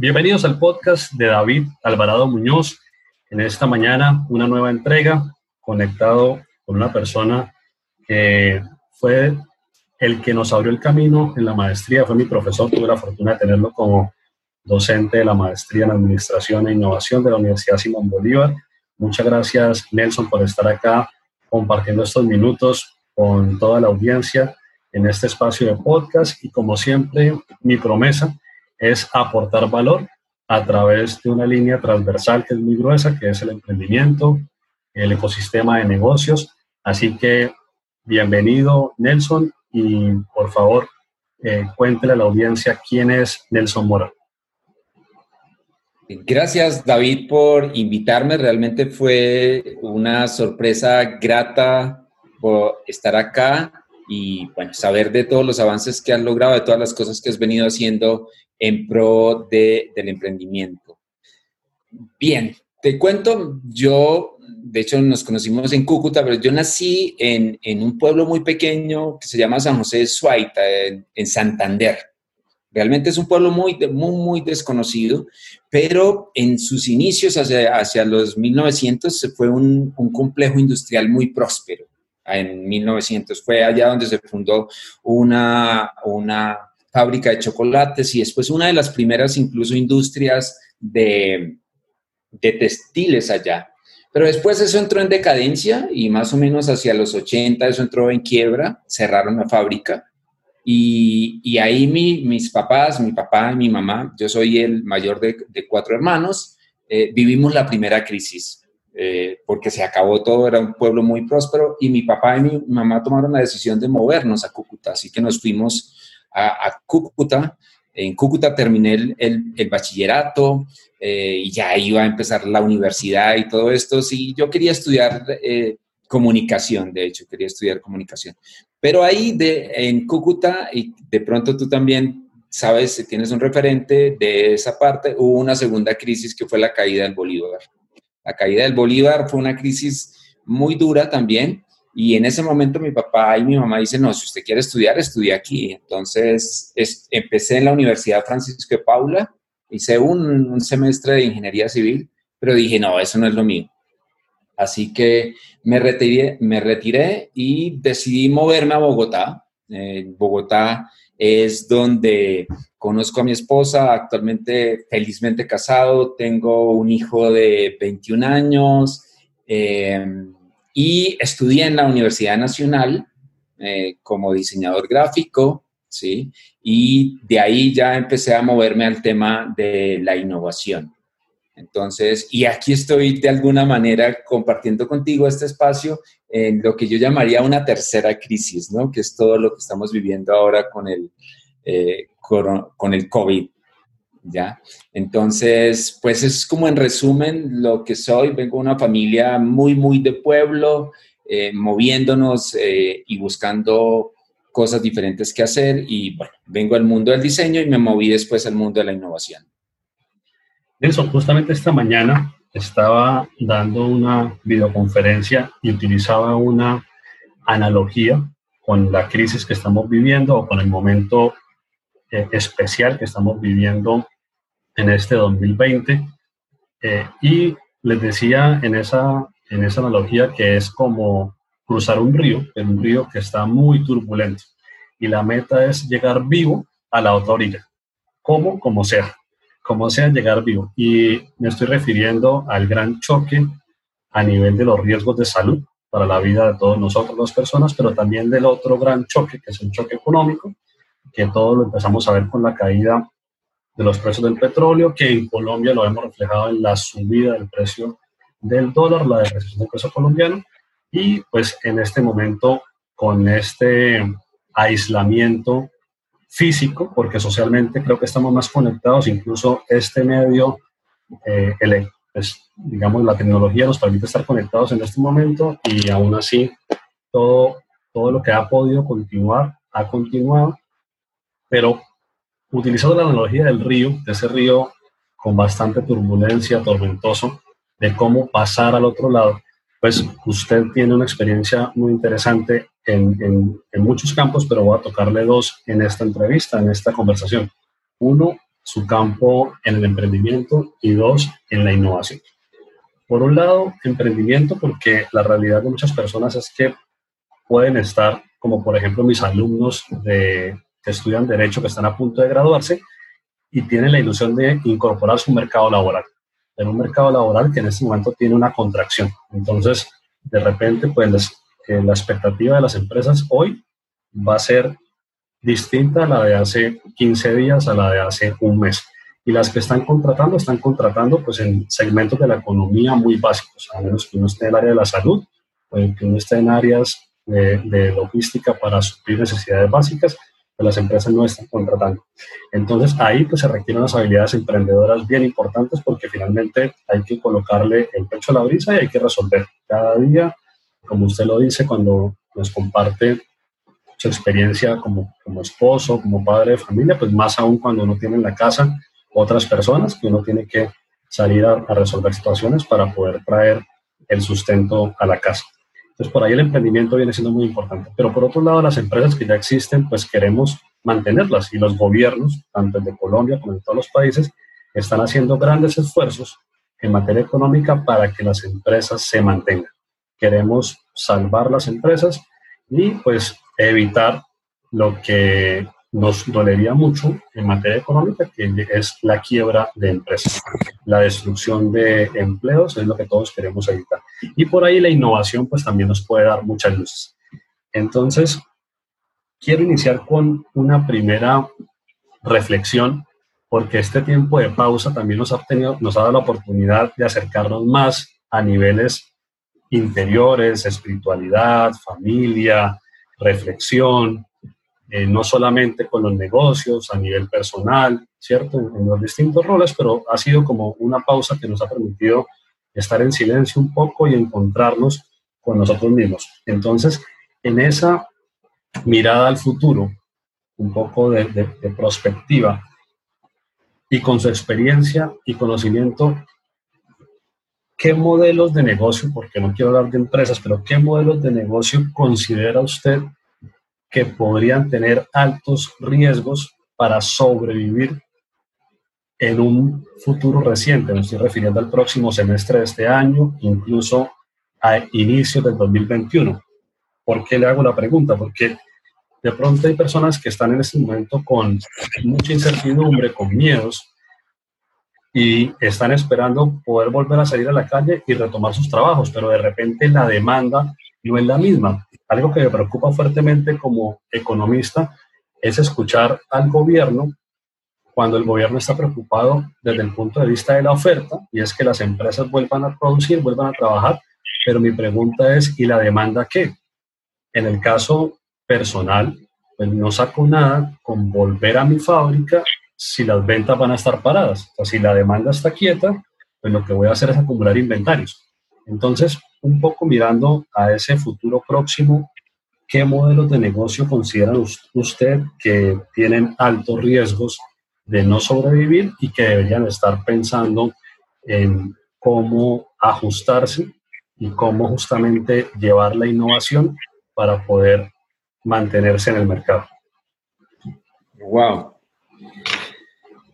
Bienvenidos al podcast de David Alvarado Muñoz. En esta mañana, una nueva entrega conectado con una persona que fue el que nos abrió el camino en la maestría, fue mi profesor, tuve la fortuna de tenerlo como docente de la maestría en Administración e Innovación de la Universidad Simón Bolívar. Muchas gracias, Nelson, por estar acá compartiendo estos minutos con toda la audiencia en este espacio de podcast y como siempre, mi promesa es aportar valor a través de una línea transversal que es muy gruesa, que es el emprendimiento, el ecosistema de negocios. Así que bienvenido, Nelson, y por favor, eh, cuéntele a la audiencia quién es Nelson Mora. Gracias, David, por invitarme. Realmente fue una sorpresa grata por estar acá y bueno, saber de todos los avances que has logrado, de todas las cosas que has venido haciendo en pro de, del emprendimiento. Bien, te cuento, yo, de hecho nos conocimos en Cúcuta, pero yo nací en, en un pueblo muy pequeño que se llama San José de Suaita, en, en Santander. Realmente es un pueblo muy, muy, muy desconocido, pero en sus inicios, hacia, hacia los 1900, fue un, un complejo industrial muy próspero en 1900. Fue allá donde se fundó una, una fábrica de chocolates y después una de las primeras incluso industrias de, de textiles allá. Pero después eso entró en decadencia y más o menos hacia los 80 eso entró en quiebra, cerraron la fábrica y, y ahí mi, mis papás, mi papá y mi mamá, yo soy el mayor de, de cuatro hermanos, eh, vivimos la primera crisis. Eh, porque se acabó todo, era un pueblo muy próspero y mi papá y mi mamá tomaron la decisión de movernos a Cúcuta, así que nos fuimos a, Cúcuta. En Cúcuta terminé el, el, bachillerato eh, y ya iba a empezar la universidad y todo esto. Sí, yo quería estudiar eh, comunicación, de hecho, quería estudiar comunicación. Pero ahí de, en Cúcuta, y de pronto tú también sabes, tienes un referente de esa parte, hubo una segunda crisis que fue la caída del Bolívar. La caída del Bolívar fue una crisis muy dura también. Y en ese momento mi papá y mi mamá dicen, no, si usted quiere estudiar, estudie aquí. Entonces empecé en la Universidad Francisco de Paula, hice un, semestre de ingeniería civil, pero dije, no, eso no es lo mío. Así que me retiré, me retiré y decidí moverme a Bogotá. En Bogotá es donde conozco a mi esposa, actualmente felizmente casado, tengo un hijo de 21 años eh, y estudié en la Universidad Nacional eh, como diseñador gráfico, ¿sí? Y de ahí ya empecé a moverme al tema de la innovación. Entonces, y aquí estoy de alguna manera compartiendo contigo este espacio en lo que yo llamaría una tercera crisis, ¿no? Que es todo lo que estamos viviendo ahora con el, eh, con, el COVID, ¿ya? Entonces, pues es como en resumen lo que soy. Vengo de una familia muy, muy de pueblo, eh, moviéndonos eh, y buscando cosas diferentes que hacer. Y bueno, vengo al mundo del diseño y me moví después al mundo de la innovación. Nelson, justamente esta mañana estaba dando una videoconferencia y utilizaba una analogía con la crisis que estamos viviendo o con el momento eh, especial que estamos viviendo en este 2020. Eh, y les decía en esa, en esa analogía que es como cruzar un río, en un río que está muy turbulento. Y la meta es llegar vivo a la otra orilla, como, como sea como sea llegar vivo. Y me estoy refiriendo al gran choque a nivel de los riesgos de salud para la vida de todos nosotros, las personas, pero también del otro gran choque, que es un choque económico, que todos lo empezamos a ver con la caída de los precios del petróleo, que en Colombia lo hemos reflejado en la subida del precio del dólar, la depreciación del peso colombiano, y pues en este momento con este aislamiento físico, porque socialmente creo que estamos más conectados, incluso este medio, eh, el, pues, digamos, la tecnología nos permite estar conectados en este momento y aún así todo, todo lo que ha podido continuar ha continuado, pero utilizando la analogía del río, de ese río con bastante turbulencia, tormentoso, de cómo pasar al otro lado, pues usted tiene una experiencia muy interesante en, muchos campos, pero voy a tocarle dos en esta entrevista, en esta conversación. Uno, su campo en el emprendimiento y dos, en la innovación. Por un lado, emprendimiento, porque la realidad de muchas personas es que pueden estar, como por ejemplo mis alumnos de, que estudian Derecho, que están a punto de graduarse, y tienen la ilusión de incorporar su mercado laboral, en un mercado laboral que en este momento tiene una contracción. Entonces, de repente, pues la expectativa de las empresas hoy va a ser distinta a la de hace 15 días, a la de hace un mes. Y las que están contratando, están contratando pues en segmentos de la economía muy básicos, a menos que uno esté en el área de la salud o que uno esté en áreas de, de logística para suplir necesidades básicas, las empresas no están contratando. Entonces ahí pues se requieren unas habilidades emprendedoras bien importantes porque finalmente hay que colocarle el pecho a la brisa y hay que resolver cada día, como usted lo dice, cuando nos comparte su experiencia como, como esposo, como padre de familia, pues más aún cuando uno tiene en la casa otras personas que uno tiene que salir a, resolver situaciones para poder traer el sustento a la casa. Entonces, por ahí el emprendimiento viene siendo muy importante. Pero por otro lado, las empresas que ya existen, pues queremos mantenerlas y los gobiernos, tanto el de Colombia como en todos los países, están haciendo grandes esfuerzos en materia económica para que las empresas se mantengan. Queremos salvar las empresas y pues evitar lo que nos dolería mucho en materia económica, que es la quiebra de empresas. La destrucción de empleos es lo que todos queremos evitar. Y por ahí la innovación pues también nos puede dar muchas luces. Entonces, quiero iniciar con una primera reflexión, porque este tiempo de pausa también nos ha, tenido, nos ha dado la oportunidad de acercarnos más a niveles interiores, espiritualidad, familia, reflexión, eh, no solamente con los negocios, a nivel personal, ¿cierto? En, los distintos roles, pero ha sido como una pausa que nos ha permitido estar en silencio un poco y encontrarnos con nosotros mismos. Entonces, en esa mirada al futuro, un poco de, de, de prospectiva, y con su experiencia y conocimiento, ¿qué modelos de negocio, porque no quiero hablar de empresas, pero qué modelos de negocio considera usted que podrían tener altos riesgos para sobrevivir en un futuro reciente? Me estoy refiriendo al próximo semestre de este año, incluso a inicios del 2021. ¿Por qué le hago la pregunta? Porque de pronto hay personas que están en este momento con mucha incertidumbre, con miedos, y están esperando poder volver a salir a la calle y retomar sus trabajos, pero de repente la demanda no es la misma. Algo que me preocupa fuertemente como economista es escuchar al gobierno cuando el gobierno está preocupado desde el punto de vista de la oferta y es que las empresas vuelvan a producir, vuelvan a trabajar, pero mi pregunta es, ¿y la demanda qué? En el caso personal, pues no saco nada con volver a mi fábrica si las ventas van a estar paradas. O sea, si la demanda está quieta, pues lo que voy a hacer es acumular inventarios. Entonces, un poco mirando a ese futuro próximo, ¿qué modelos de negocio considera usted que tienen altos riesgos de no sobrevivir y que deberían estar pensando en cómo ajustarse y cómo justamente llevar la innovación para poder mantenerse en el mercado? Wow.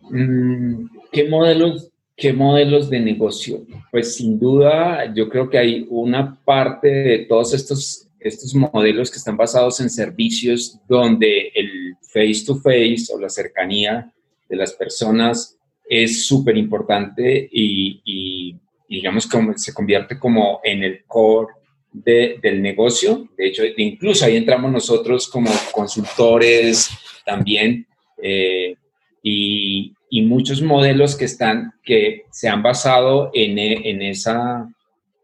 Mm, ¿Qué modelos, ¿Qué modelos de negocio? Pues sin duda, yo creo que hay una parte de todos estos, estos modelos que están basados en servicios donde el face-to-face o la cercanía de las personas es súper importante y, digamos que se convierte como en el core del negocio. De hecho, incluso ahí entramos nosotros como consultores también. Eh, y, muchos modelos que, están, que se han basado en, en, esa,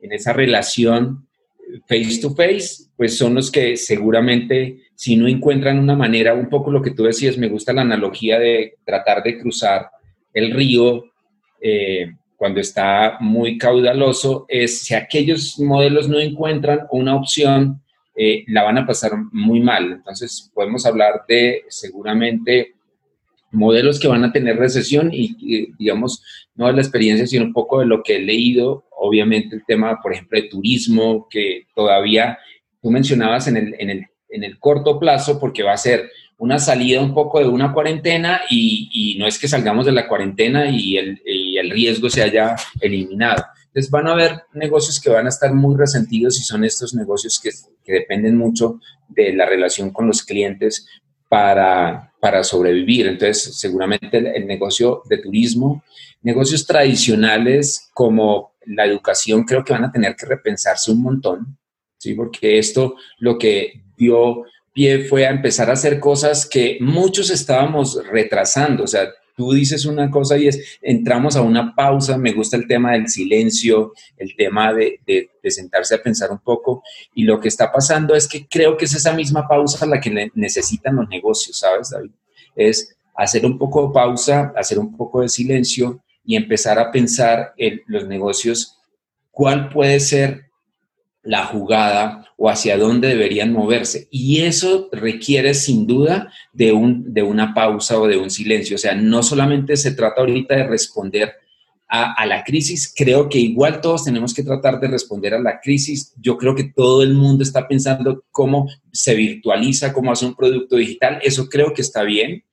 en esa relación face to face, pues son los que seguramente si no encuentran una manera, un poco lo que tú decías, me gusta la analogía de tratar de cruzar el río eh, cuando está muy caudaloso, es si aquellos modelos no encuentran una opción, eh, la van a pasar muy mal. Entonces podemos hablar de seguramente modelos que van a tener recesión y, digamos, no de la experiencia, sino un poco de lo que he leído, obviamente el tema, por ejemplo, de turismo, que todavía tú mencionabas en el, en el, en el corto plazo, porque va a ser una salida un poco de una cuarentena y, no es que salgamos de la cuarentena y el, y el riesgo se haya eliminado. Entonces van a haber negocios que van a estar muy resentidos y son estos negocios que, que dependen mucho de la relación con los clientes para, para sobrevivir. Entonces, seguramente el, negocio de turismo, negocios tradicionales como la educación, creo que van a tener que repensarse un montón, ¿sí? Porque esto lo que dio pie fue a empezar a hacer cosas que muchos estábamos retrasando. O sea, tú dices una cosa y es, entramos a una pausa, me gusta el tema del silencio, el tema de, sentarse a pensar un poco, y lo que está pasando es que creo que es esa misma pausa la que necesitan los negocios, ¿sabes, David? Es hacer un poco de pausa, hacer un poco de silencio y empezar a pensar en los negocios, cuál puede ser la jugada o hacia dónde deberían moverse. Y eso requiere sin duda de, un, de una pausa o de un silencio. O sea, no solamente se trata ahorita de responder a, a, la crisis, creo que igual todos tenemos que tratar de responder a la crisis. Yo creo que todo el mundo está pensando cómo se virtualiza, cómo hace un producto digital. Eso creo que está bien.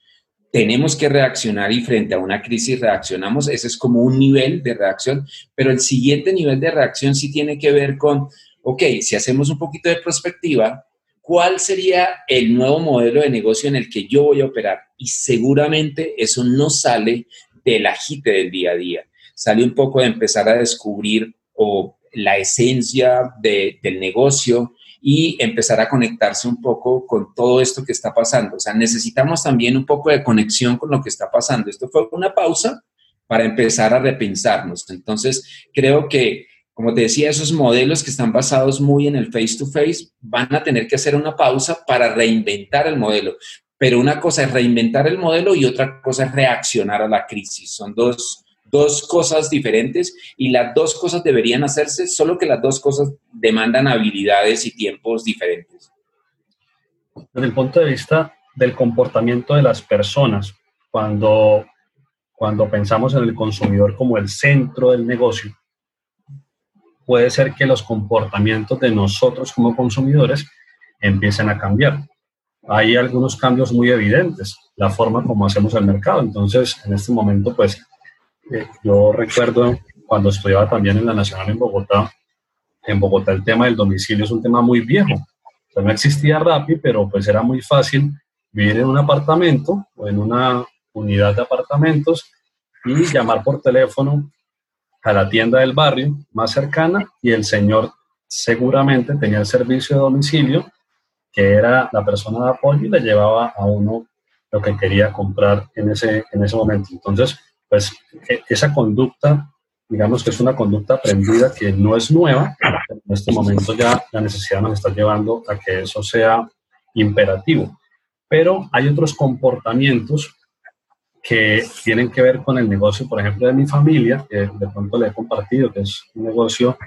Tenemos que reaccionar y frente a una crisis reaccionamos. Ese es como un nivel de reacción, pero el siguiente nivel de reacción sí tiene que ver con ok, si hacemos un poquito de perspectiva, ¿cuál sería el nuevo modelo de negocio en el que yo voy a operar? Y seguramente eso no sale del agite del día a día, sale un poco de empezar a descubrir o la esencia del negocio y empezar a conectarse un poco con todo esto que está pasando. O sea, necesitamos también un poco de conexión con lo que está pasando. Esto fue una pausa para empezar a repensarnos. Entonces, creo que como te decía, esos modelos que están basados muy en el face-to-face van a tener que hacer una pausa para reinventar el modelo. Pero una cosa es reinventar el modelo y otra cosa es reaccionar a la crisis. Son dos, cosas diferentes y las dos cosas deberían hacerse, solo que las dos cosas demandan habilidades y tiempos diferentes. Desde el punto de vista del comportamiento de las personas, cuando, cuando pensamos en el consumidor como el centro del negocio, puede ser que los comportamientos de nosotros como consumidores empiecen a cambiar. Hay algunos cambios muy evidentes, la forma como hacemos el mercado. Entonces, en este momento, pues, eh, yo recuerdo cuando estudiaba también en la Nacional en Bogotá, en Bogotá el tema del domicilio es un tema muy viejo. no existía Rappi, pero pues era muy fácil vivir en un apartamento o en una unidad de apartamentos y llamar por teléfono a la tienda del barrio más cercana y el señor seguramente tenía el servicio de domicilio, que era la persona de apoyo y le llevaba a uno lo que quería comprar en ese, en ese momento. Entonces, pues e, esa conducta, digamos que es una conducta aprendida que no es nueva, en este momento ya la necesidad nos está llevando a que eso sea imperativo. Pero hay otros comportamientos que tienen que ver con el negocio, por ejemplo, de mi familia, que de pronto le he compartido, que es un negocio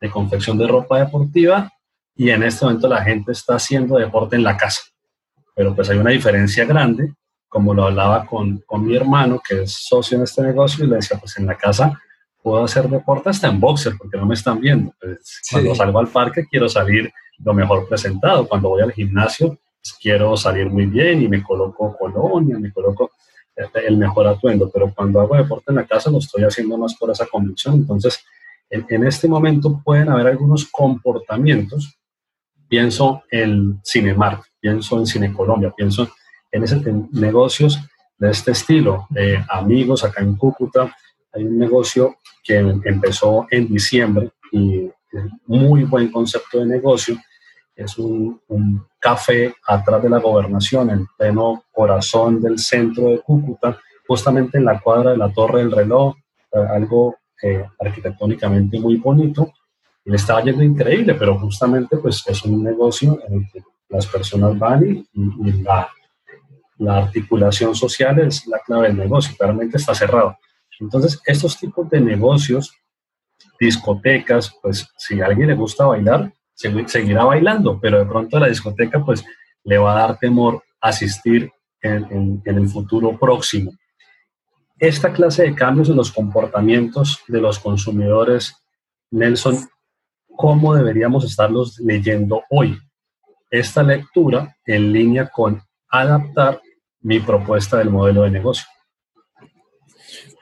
de confección de ropa deportiva y en este momento la gente está haciendo deporte en la casa. Pero pues hay una diferencia grande, como lo hablaba con, con mi hermano, que es socio en este negocio, y le decía, pues en la casa puedo hacer deporte hasta en boxer, porque no me están viendo. Pues, cuando salgo al parque quiero salir lo mejor presentado. Cuando voy al gimnasio pues, quiero salir muy bien y me coloco colonia, me coloco el mejor atuendo, pero cuando hago deporte en la casa lo estoy haciendo más por esa convicción. Entonces, en, este momento pueden haber algunos comportamientos. Pienso en Cinemark, pienso en Cine Colombia, pienso en, ese, negocios de este estilo, amigos acá en Cúcuta. Hay un negocio que empezó en diciembre y muy buen concepto de negocio es un, café atrás de la gobernación, en pleno corazón del centro de Cúcuta, justamente en la cuadra de la Torre del Reloj, eh, algo eh, arquitectónicamente muy bonito, y le estaba yendo increíble, pero justamente pues es un negocio en el que las personas van y, la, la, articulación social es la clave del negocio, realmente está cerrado. Entonces, estos tipos de negocios, discotecas, pues si a alguien le gusta bailar, seguirá bailando, pero de pronto a la discoteca pues le va a dar temor asistir en, en, el futuro próximo. Esta clase de cambios en los comportamientos de los consumidores, Nelson, ¿cómo deberíamos estarlos leyendo hoy? Esta lectura en línea con adaptar mi propuesta del modelo de negocio?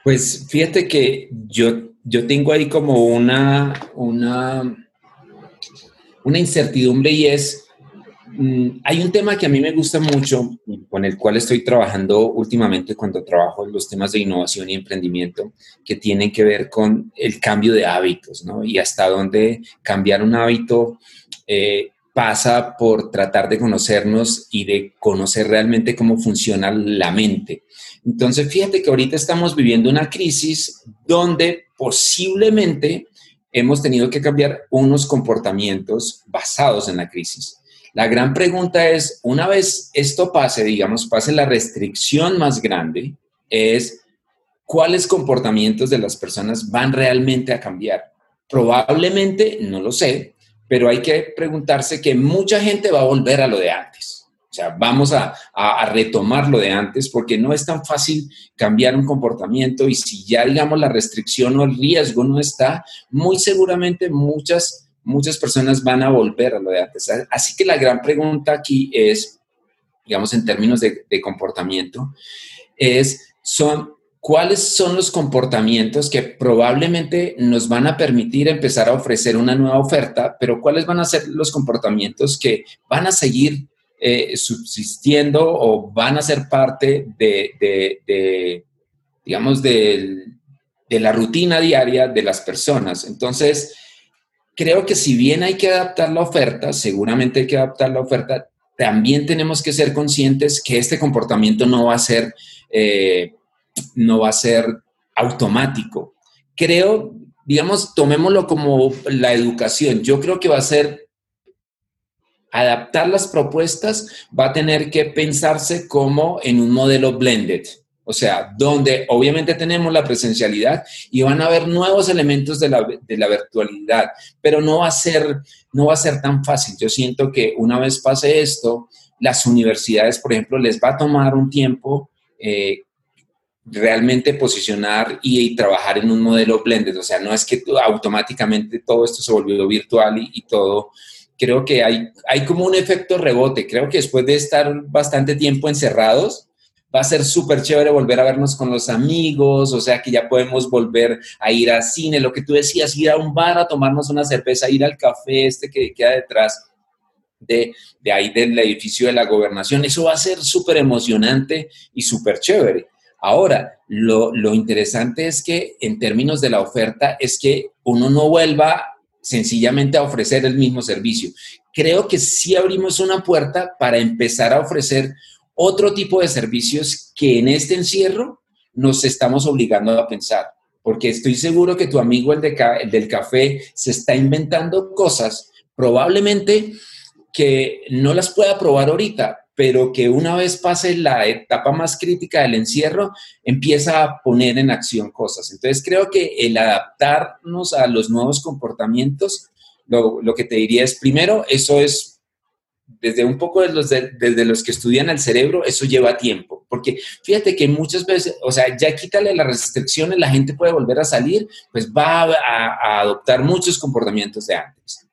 Pues fíjate que yo, yo tengo ahí como una, una, una incertidumbre y es, mm, hay un tema que a mí me gusta mucho, con el cual estoy trabajando últimamente cuando trabajo en los temas de innovación y emprendimiento, que tienen que ver con el cambio de hábitos, ¿no? Y hasta dónde cambiar un hábito eh, pasa por tratar de conocernos y de conocer realmente cómo funciona la mente. Entonces, fíjate que ahorita estamos viviendo una crisis donde posiblemente hemos tenido que cambiar unos comportamientos basados en la crisis. La gran pregunta es, una vez esto pase, digamos, pase la restricción más grande, es cuáles comportamientos de las personas van realmente a cambiar. Probablemente, no lo sé, pero hay que preguntarse que mucha gente va a volver a lo de antes. Sea, vamos a, retomar lo de antes porque no es tan fácil cambiar un comportamiento y si ya, digamos, la restricción o el riesgo no está, muy seguramente muchas, muchas personas van a volver a lo de antes. Así que la gran pregunta aquí es, digamos, en términos de, de comportamiento, es, son, cuáles son los comportamientos que probablemente nos van a permitir empezar a ofrecer una nueva oferta, pero cuáles van a ser los comportamientos que van a seguir eh, subsistiendo o van a ser parte de, digamos, de, la rutina diaria de las personas. Entonces, creo que si bien hay que adaptar la oferta, seguramente hay que adaptar la oferta, también tenemos que ser conscientes que este comportamiento no va a ser... Eh, no va a ser automático. Creo, digamos, tomémoslo como la educación. Yo creo que va a ser adaptar las propuestas, va a tener que pensarse como en un modelo blended. O sea, donde obviamente tenemos la presencialidad y van a haber nuevos elementos de la, de la, virtualidad, pero no va, a ser, no va a ser tan fácil. Yo siento que una vez pase esto, las universidades, por ejemplo, les va a tomar un tiempo eh, realmente posicionar y, trabajar en un modelo blended. O sea, no es que automáticamente todo esto se volvió virtual y, todo. Creo que hay, hay como un efecto rebote. Creo que después de estar bastante tiempo encerrados, va a ser súper chévere volver a vernos con los amigos, o sea que ya podemos volver a ir al cine, lo que tú decías, ir a un bar a tomarnos una cerveza, ir al café este que queda detrás de, de ahí del edificio de la gobernación. Eso va a ser súper emocionante y súper chévere. Ahora, lo, interesante es que en términos de la oferta es que uno no vuelva sencillamente a ofrecer el mismo servicio. Creo que sí abrimos una puerta para empezar a ofrecer otro tipo de servicios que en este encierro nos estamos obligando a pensar. Porque estoy seguro que tu amigo, el, el del café, se está inventando cosas probablemente que no las pueda probar ahorita, pero que una vez pase la etapa más crítica del encierro, empieza a poner en acción cosas. Entonces creo que el adaptarnos a los nuevos comportamientos, lo, que te diría es, primero, eso es desde un poco de los desde los que estudian el cerebro, eso lleva tiempo, porque fíjate que muchas veces, o sea, ya quítale las restricciones, la gente puede volver a salir, pues va a adoptar muchos comportamientos de antes.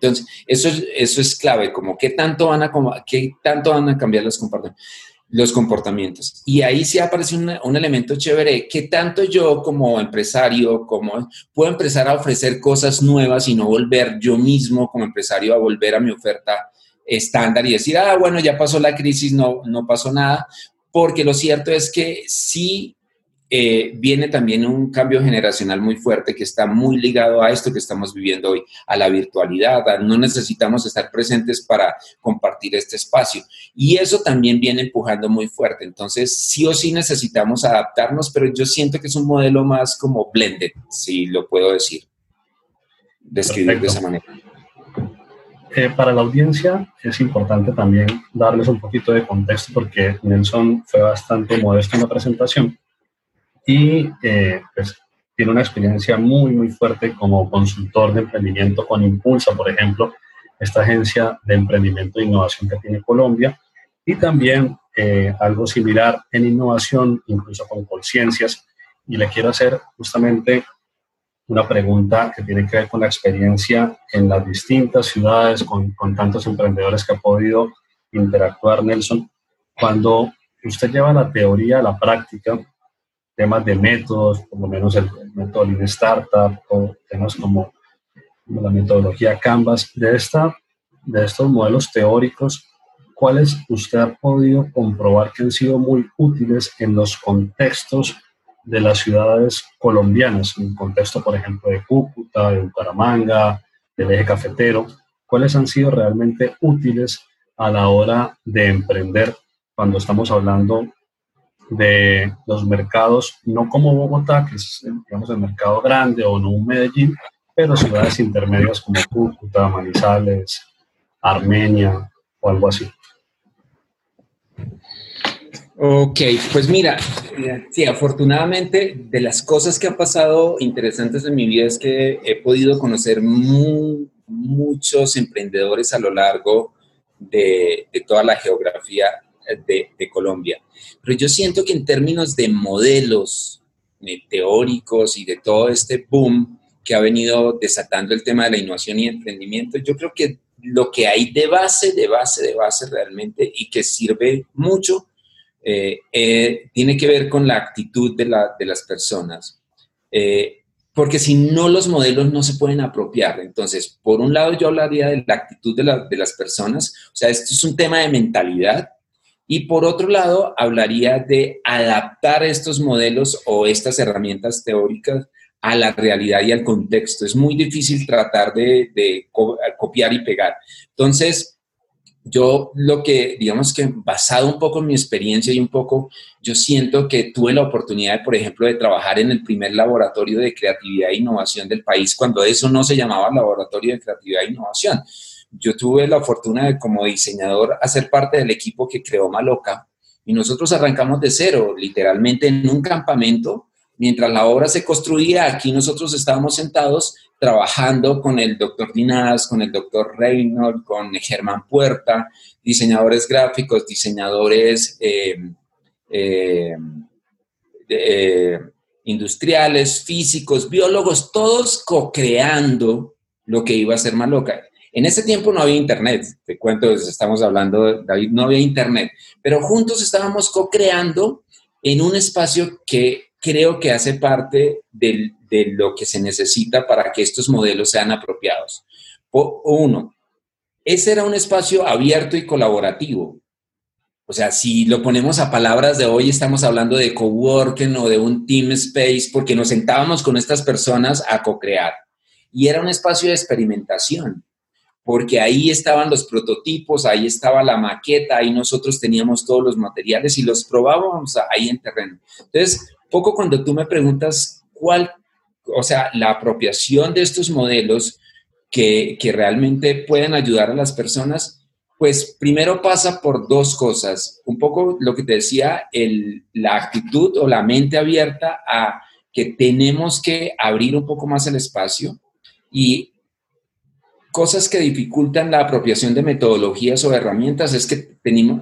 Entonces, eso es, eso es clave, como qué tanto van a, qué tanto van a cambiar los comportamientos. Los comportamientos. Y ahí sí aparece un elemento chévere, qué tanto yo como empresario, como puedo empezar a ofrecer cosas nuevas y no volver yo mismo como empresario a volver a mi oferta estándar y decir, ah, bueno, ya pasó la crisis, no, no pasó nada, porque lo cierto es que sí eh, viene también un cambio generacional muy fuerte que está muy ligado a esto que estamos viviendo hoy, a la virtualidad. no necesitamos estar presentes para compartir este espacio. Y eso también viene empujando muy fuerte. Entonces, sí o sí necesitamos adaptarnos, pero yo siento que es un modelo más como blended, si lo puedo decir, describir de esa manera. Eh, para la audiencia es importante también darles un poquito de contexto porque Nelson fue bastante modesto en la presentación y eh, pues, tiene una experiencia muy, muy fuerte como consultor de emprendimiento con Impulsa, por ejemplo, esta agencia de emprendimiento e innovación que tiene Colombia, y también eh, algo similar en innovación, incluso con conciencias. Y le quiero hacer justamente una pregunta que tiene que ver con la experiencia en las distintas ciudades, con, con tantos emprendedores que ha podido interactuar, Nelson. cuando usted lleva la teoría a la práctica, temas de métodos, por lo menos el, método Lean Startup o temas como, la metodología Canvas, de estos modelos teóricos, ¿cuáles usted ha podido comprobar que han sido muy útiles en los contextos de las ciudades colombianas, en el contexto, por ejemplo, de Cúcuta, de Bucaramanga, del eje cafetero? ¿Cuáles han sido realmente útiles a la hora de emprender cuando estamos hablando de los mercados, no como Bogotá, que es digamos, el mercado grande, o no un Medellín, pero ciudades intermedias como Cúcuta, Manizales, Armenia o algo así. Ok, pues mira, sí, afortunadamente de las cosas que han pasado interesantes en mi vida es que he podido conocer muchos emprendedores a lo largo de, de toda la geografía de, Colombia. Pero yo siento que en términos de modelos eh, teóricos y de todo este boom que ha venido desatando el tema de la innovación y emprendimiento, yo creo que lo que hay de base, de base, de base realmente y que sirve mucho, eh, eh, tiene que ver con la actitud de, las personas. porque si no, los modelos no se pueden apropiar. Entonces, por un lado, yo hablaría de la actitud de, de las personas. O sea, esto es un tema de mentalidad y por otro lado, hablaría de adaptar estos modelos o estas herramientas teóricas a la realidad y al contexto. Es muy difícil tratar de, copiar y pegar. Entonces, yo lo que, digamos que basado un poco en mi experiencia y un poco, yo siento que tuve la oportunidad, por ejemplo, de trabajar en el primer laboratorio de creatividad e innovación del país, cuando eso no se llamaba laboratorio de creatividad e innovación yo tuve la fortuna de como diseñador hacer parte del equipo que creó Maloca y nosotros arrancamos de cero, literalmente en un campamento. Mientras la obra se construía, aquí nosotros estábamos sentados trabajando con el doctor Dinaz, con el doctor Reynolds, con Germán Puerta, diseñadores gráficos, diseñadores eh, eh, eh, industriales, físicos, biólogos, todos co-creando lo que iba a ser Maloca. En ese tiempo no había internet, te cuento, estamos hablando, David, no había internet, pero juntos estábamos co-creando en un espacio que creo que hace parte de lo que se necesita para que estos modelos sean apropiados. uno, ese era un espacio abierto y colaborativo. O sea, si lo ponemos a palabras de hoy, estamos hablando de coworking o de un team space, porque nos sentábamos con estas personas a co-crear. Y era un espacio de experimentación porque ahí estaban los prototipos, ahí estaba la maqueta, ahí nosotros teníamos todos los materiales y los probábamos ahí en terreno. Entonces, poco cuando tú me preguntas cuál, o sea, la apropiación de estos modelos que, que realmente pueden ayudar a las personas, pues primero pasa por dos cosas. Un poco lo que te decía, el, la actitud o la mente abierta a que tenemos que abrir un poco más el espacio y cosas que dificultan la apropiación de metodologías o herramientas es que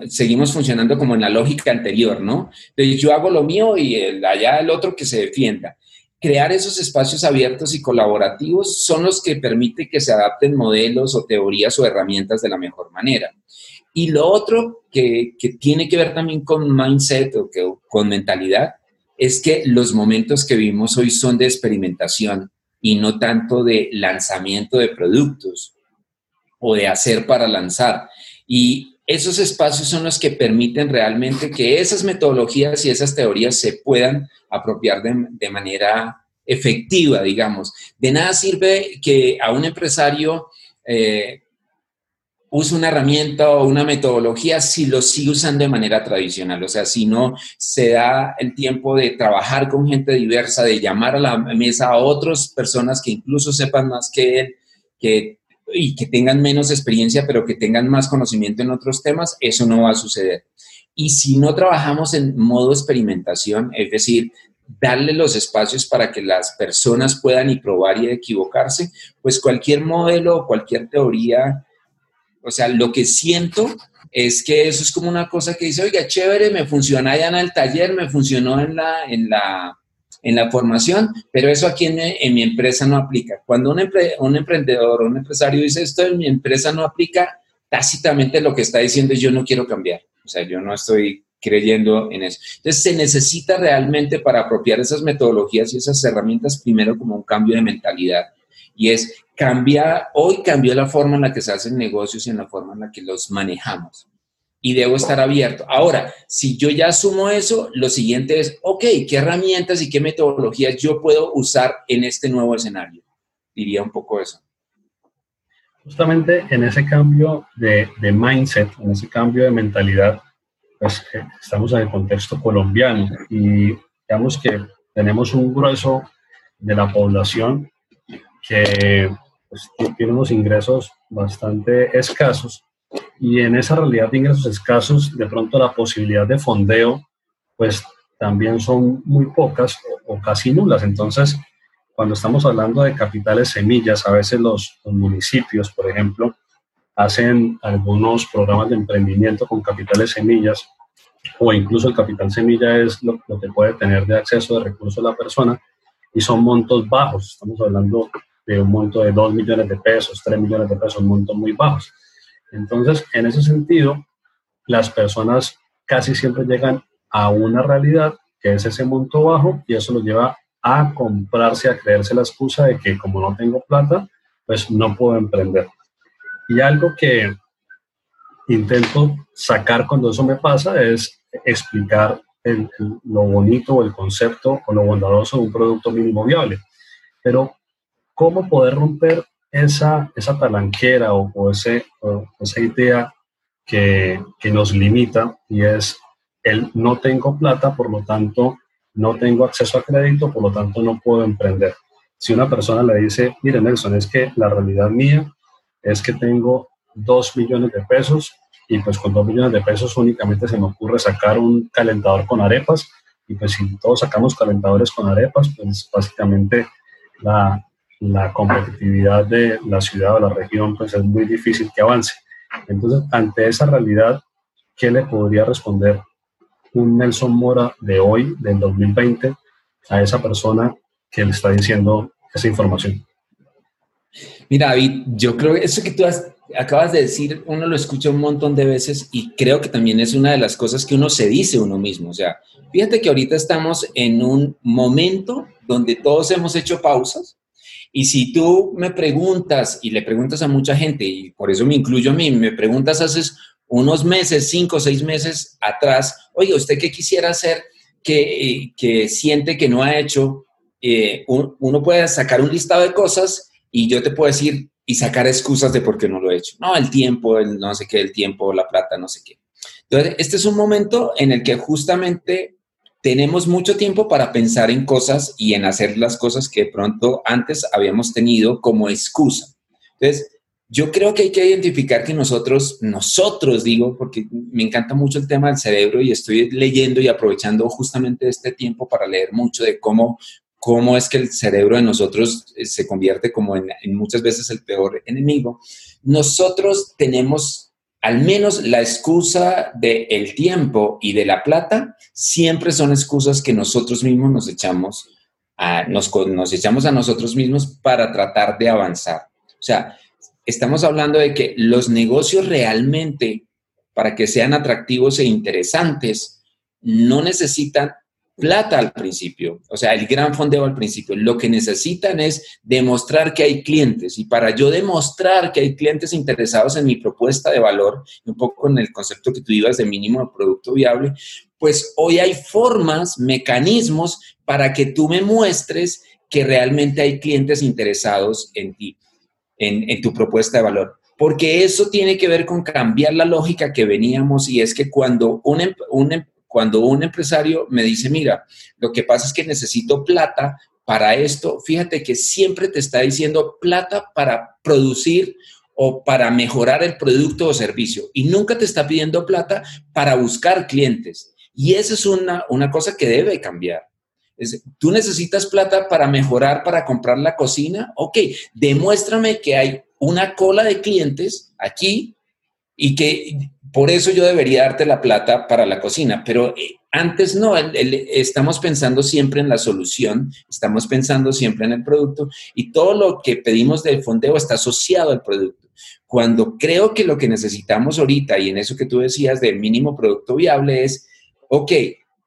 seguimos funcionando como en la lógica anterior, ¿no? Entonces yo hago lo mío y allá el otro que se defienda. Crear esos espacios abiertos y colaborativos son los que permiten que se adapten modelos o teorías o herramientas de la mejor manera. Y lo otro que, tiene que ver también con mindset o con mentalidad es que los momentos que vivimos hoy son de experimentación y no tanto de lanzamiento de productos o de hacer para lanzar. Y esos espacios son los que permiten realmente que esas metodologías y esas teorías se puedan apropiar de, manera efectiva, digamos. De nada sirve que a un empresario eh, usa una herramienta o una metodología si lo sigue usando de manera tradicional. O sea, si no se da el tiempo de trabajar con gente diversa, de llamar a la mesa a otras personas que incluso sepan más que él, que, y que tengan menos experiencia, pero que tengan más conocimiento en otros temas, eso no va a suceder. Y si no trabajamos en modo experimentación, es decir, darle los espacios para que las personas puedan y probar y equivocarse, pues cualquier modelo o cualquier teoría o sea, lo que siento es que eso es como una cosa que dice, oiga, chévere, me funciona allá en el taller, me funcionó en la, en la, en la formación, pero eso aquí en, mi empresa no aplica. Cuando un, un emprendedor o un empresario dice esto en mi empresa no aplica, tácitamente lo que está diciendo es yo no quiero cambiar. O sea, yo no estoy creyendo en eso. Entonces, se necesita realmente para apropiar esas metodologías y esas herramientas, primero como un cambio de mentalidad. Y es cambiar, hoy cambió la forma en la que se hacen negocios y en la forma en la que los manejamos. Y debo estar abierto. Ahora, si yo ya asumo eso, lo siguiente es, ok, ¿qué herramientas y qué metodologías yo puedo usar en este nuevo escenario? Diría un poco eso. Justamente en ese cambio de, de mindset, en ese cambio de mentalidad, pues eh, estamos en el contexto colombiano y digamos que tenemos un grueso de la población que pues, tiene unos ingresos bastante escasos y en esa realidad de ingresos escasos, de pronto la posibilidad de fondeo, pues también son muy pocas o, casi nulas. Entonces, cuando estamos hablando de capitales semillas, a veces los, los municipios, por ejemplo, hacen algunos programas de emprendimiento con capitales semillas o incluso el capital semilla es lo, que puede tener de acceso de recursos la persona y son montos bajos. Estamos hablando de un monto de 2 millones de pesos, 3 millones de pesos, montos muy bajos. Entonces, en ese sentido, las personas casi siempre llegan a una realidad que es ese monto bajo y eso los lleva a comprarse, a creerse la excusa de que como no tengo plata, pues no puedo emprender. Y algo que intento sacar cuando eso me pasa es explicar lo bonito o el concepto o lo bondadoso de un producto mínimo viable. Pero, ¿cómo poder romper esa, esa talanquera o, ese, esa idea que, que, nos limita y es el no tengo plata, por lo tanto no tengo acceso a crédito, por lo tanto no puedo emprender. Si una persona le dice, mire Nelson, es que la realidad mía es que tengo dos millones de pesos y pues con dos millones de pesos únicamente se me ocurre sacar un calentador con arepas y pues si todos sacamos calentadores con arepas, pues básicamente la, la competitividad de la ciudad o la región pues es muy difícil que avance. Entonces, ante esa realidad, ¿qué le podría responder un Nelson Mora de hoy, del 2020, a esa persona que le está diciendo esa información? Mira, David, yo creo que eso que tú acabas de decir, uno lo escucha un montón de veces y creo que también es una de las cosas que uno se dice uno mismo. O sea, fíjate que ahorita estamos en un momento donde todos hemos hecho pausas y si tú me preguntas y le preguntas a mucha gente, y por eso me incluyo a mí, me preguntas hace unos meses, cinco o seis meses atrás, oye, ¿usted qué quisiera hacer que, que siente que no ha hecho? Eh, uno puede sacar un listado de cosas y yo te puedo decir y sacar excusas de por qué no lo he hecho. No, el tiempo, el no sé qué, el tiempo, la plata, no sé qué. Entonces, este es un momento en el que justamente tenemos mucho tiempo para pensar en cosas y en hacer las cosas que pronto antes habíamos tenido como excusa. Entonces, yo creo que hay que identificar que nosotros, nosotros digo, porque me encanta mucho el tema del cerebro y estoy leyendo y aprovechando justamente este tiempo para leer mucho de cómo cómo es que el cerebro de nosotros eh, se convierte como en, muchas veces el peor enemigo, nosotros tenemos al menos la excusa del tiempo y de la plata, siempre son excusas que nosotros mismos nos echamos, a, nos, nos echamos a nosotros mismos para tratar de avanzar. O sea, estamos hablando de que los negocios realmente, para que sean atractivos e interesantes, no necesitan plata al principio, o sea, el gran fondeo al principio. Lo que necesitan es demostrar que hay clientes y para yo demostrar que hay clientes interesados en mi propuesta de valor, un poco en el concepto que tú ibas de mínimo de producto viable, pues hoy hay formas, mecanismos para que tú me muestres que realmente hay clientes interesados en ti, en, tu propuesta de valor porque eso tiene que ver con cambiar la lógica que veníamos y es que cuando un, em, un, em, cuando un empresario me dice, mira, lo que pasa es que necesito plata para esto, fíjate que siempre te está diciendo plata para producir o para mejorar el producto o servicio y nunca te está pidiendo plata para buscar clientes. Y esa es una, una cosa que debe cambiar. Tú necesitas plata para mejorar, para comprar la cocina. Ok, demuéstrame que hay una cola de clientes aquí y que por eso yo debería darte la plata para la cocina, pero eh, antes no, estamos pensando siempre en la solución, estamos pensando siempre en el producto y todo lo que pedimos del fondeo está asociado al producto. Cuando creo que lo que necesitamos ahorita y en eso que tú decías del mínimo producto viable es, ok,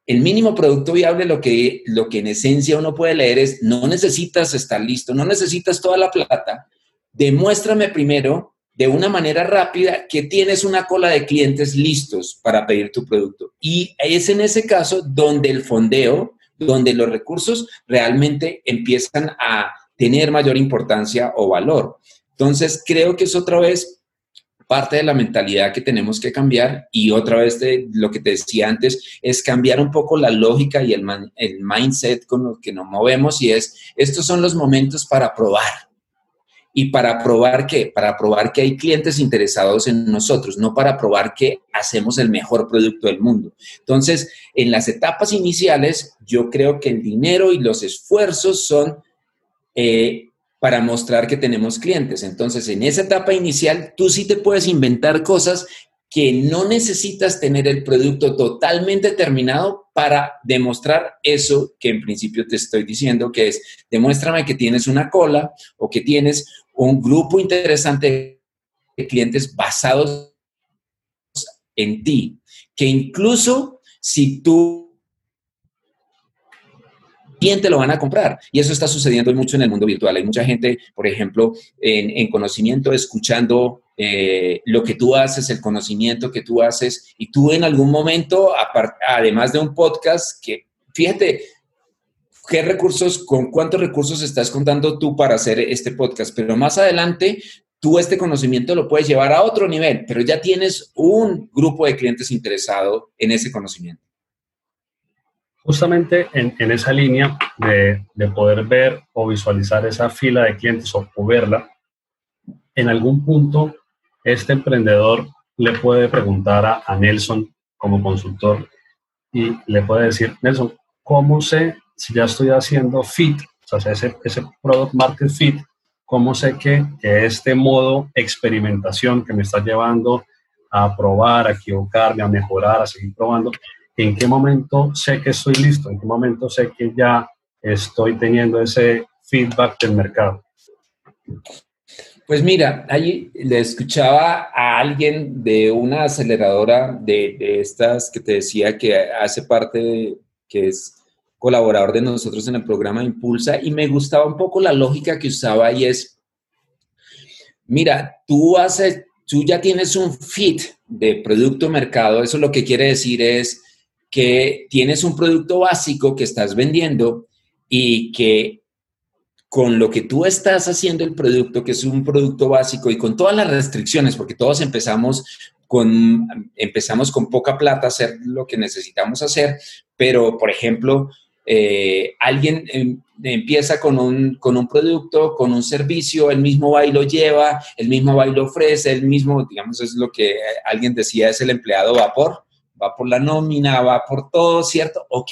el mínimo producto viable lo que, lo que en esencia uno puede leer es, no necesitas estar listo, no necesitas toda la plata, demuéstrame primero de una manera rápida que tienes una cola de clientes listos para pedir tu producto. Y es en ese caso donde el fondeo, donde los recursos realmente empiezan a tener mayor importancia o valor. Entonces, creo que es otra vez parte de la mentalidad que tenemos que cambiar y otra vez de lo que te decía antes, es cambiar un poco la lógica y el, el mindset con lo que nos movemos y es, estos son los momentos para probar ¿Y para probar qué? Para probar que hay clientes interesados en nosotros, no para probar que hacemos el mejor producto del mundo. Entonces, en las etapas iniciales, yo creo que el dinero y los esfuerzos son eh, para mostrar que tenemos clientes. Entonces, en esa etapa inicial, tú sí te puedes inventar cosas que no necesitas tener el producto totalmente terminado para demostrar eso que en principio te estoy diciendo, que es, demuéstrame que tienes una cola o que tienes un grupo interesante de clientes basados en ti, que incluso si tú ¿quién te lo van a comprar? Y eso está sucediendo mucho en el mundo virtual. Hay mucha gente, por ejemplo, en, conocimiento, escuchando eh, lo que tú haces, el conocimiento que tú haces, y tú en algún momento, además de un podcast, que fíjate, qué recursos, con cuántos recursos estás contando tú para hacer este podcast, pero más adelante tú este conocimiento lo puedes llevar a otro nivel, pero ya tienes un grupo de clientes interesado en ese conocimiento. Justamente en, esa línea de, poder ver o visualizar esa fila de clientes o, verla, en algún punto este emprendedor le puede preguntar a, Nelson como consultor y le puede decir, Nelson, ¿cómo sé si ya estoy haciendo fit, o sea, ese, ese product market fit, ¿cómo sé que, que, este modo experimentación que me está llevando a probar, a equivocarme, a mejorar, a seguir probando, en qué momento sé que estoy listo, en qué momento sé que ya estoy teniendo ese feedback del mercado? Pues mira, ahí le escuchaba a alguien de una aceleradora de, de estas que te decía que hace parte, que es colaborador de nosotros en el programa Impulsa, y me gustaba un poco la lógica que usaba y es, mira, tú, haces, tú ya tienes un fit de producto-mercado, eso lo que quiere decir es que tienes un producto básico que estás vendiendo y que con lo que tú estás haciendo el producto, que es un producto básico y con todas las restricciones, porque todos empezamos con, empezamos con poca plata hacer lo que necesitamos hacer, pero por ejemplo, eh, alguien em, empieza con un, con un producto, con un servicio, el mismo va y lo lleva, el mismo va y lo ofrece, el mismo, digamos, es lo que alguien decía, es el empleado va por, va por la nómina, va por todo, ¿cierto? Ok.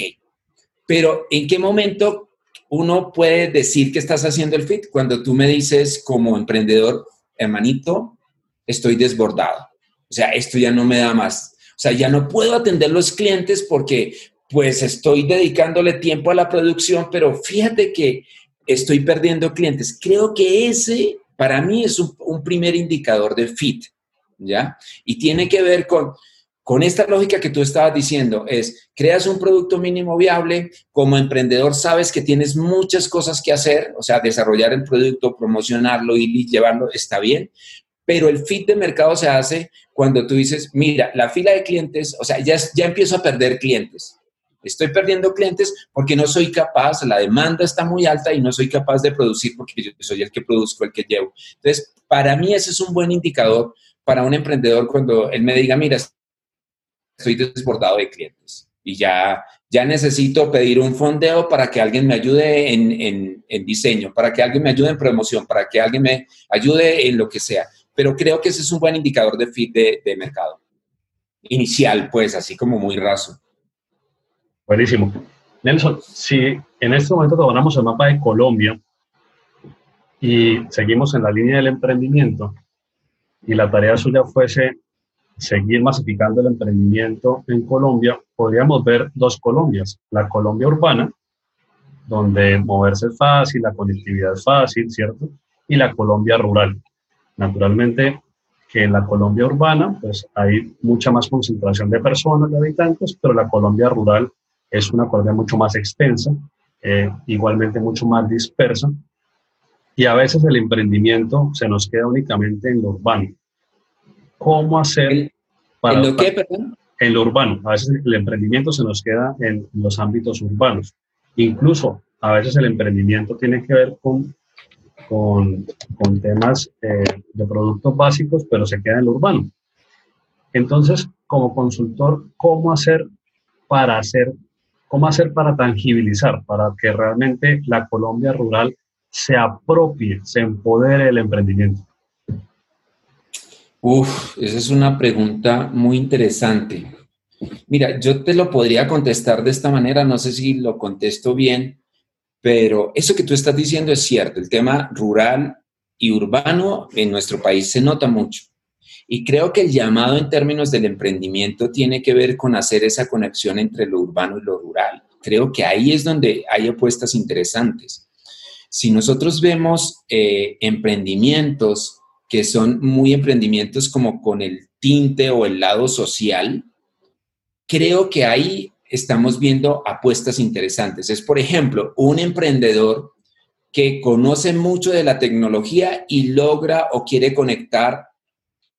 Pero ¿en qué momento uno puede decir que estás haciendo el fit? Cuando tú me dices como emprendedor, hermanito, estoy desbordado. O sea, esto ya no me da más. O sea, ya no puedo atender los clientes porque pues estoy dedicándole tiempo a la producción, pero fíjate que estoy perdiendo clientes. Creo que ese para mí es un, primer indicador de fit, ¿ya? Y tiene que ver con, con esta lógica que tú estabas diciendo, es, creas un producto mínimo viable, como emprendedor sabes que tienes muchas cosas que hacer, o sea, desarrollar el producto, promocionarlo y llevarlo, está bien, pero el fit de mercado se hace cuando tú dices, mira, la fila de clientes, o sea, ya, ya empiezo a perder clientes. Estoy perdiendo clientes porque no soy capaz, la demanda está muy alta y no soy capaz de producir porque yo soy el que produzco, el que llevo. Entonces, para mí ese es un buen indicador para un emprendedor cuando él me diga, mira, estoy desbordado de clientes y ya, ya necesito pedir un fondeo para que alguien me ayude en, diseño, para que alguien me ayude en promoción, para que alguien me ayude en lo que sea. Pero creo que ese es un buen indicador de fit de mercado. Inicial, pues, así como muy raso. Buenísimo. Nelson, si en este momento tomamos el mapa de Colombia y seguimos en la línea del emprendimiento y la tarea suya fuese seguir masificando el emprendimiento en Colombia, podríamos ver dos Colombias. La Colombia urbana, donde moverse es fácil, la conectividad es fácil, ¿cierto? Y la Colombia rural. Naturalmente, que en la Colombia urbana, pues hay mucha más concentración de personas, de habitantes, pero la Colombia rural es una Colombia mucho más extensa, eh, igualmente mucho más dispersa, y a veces el emprendimiento se nos queda únicamente en lo urbano. ¿Cómo hacer para... ¿En lo qué, perdón? En lo urbano. A veces el emprendimiento se nos queda en los ámbitos urbanos. Incluso a veces el emprendimiento tiene que ver con, con, con temas eh, de productos básicos, pero se queda en lo urbano. Entonces, como consultor, ¿cómo hacer para hacer, cómo hacer para tangibilizar, para que realmente la Colombia rural se apropie, se empodere del emprendimiento? Uf, esa es una pregunta muy interesante. Mira, yo te lo podría contestar de esta manera, no sé si lo contesto bien, pero eso que tú estás diciendo es cierto. El tema rural y urbano en nuestro país se nota mucho. Y creo que el llamado en términos del emprendimiento tiene que ver con hacer esa conexión entre lo urbano y lo rural. Creo que ahí es donde hay apuestas interesantes. Si nosotros vemos eh, emprendimientos que son muy emprendimientos como con el tinte o el lado social, creo que ahí estamos viendo apuestas interesantes. Es, por ejemplo, un emprendedor que conoce mucho de la tecnología y logra o quiere conectar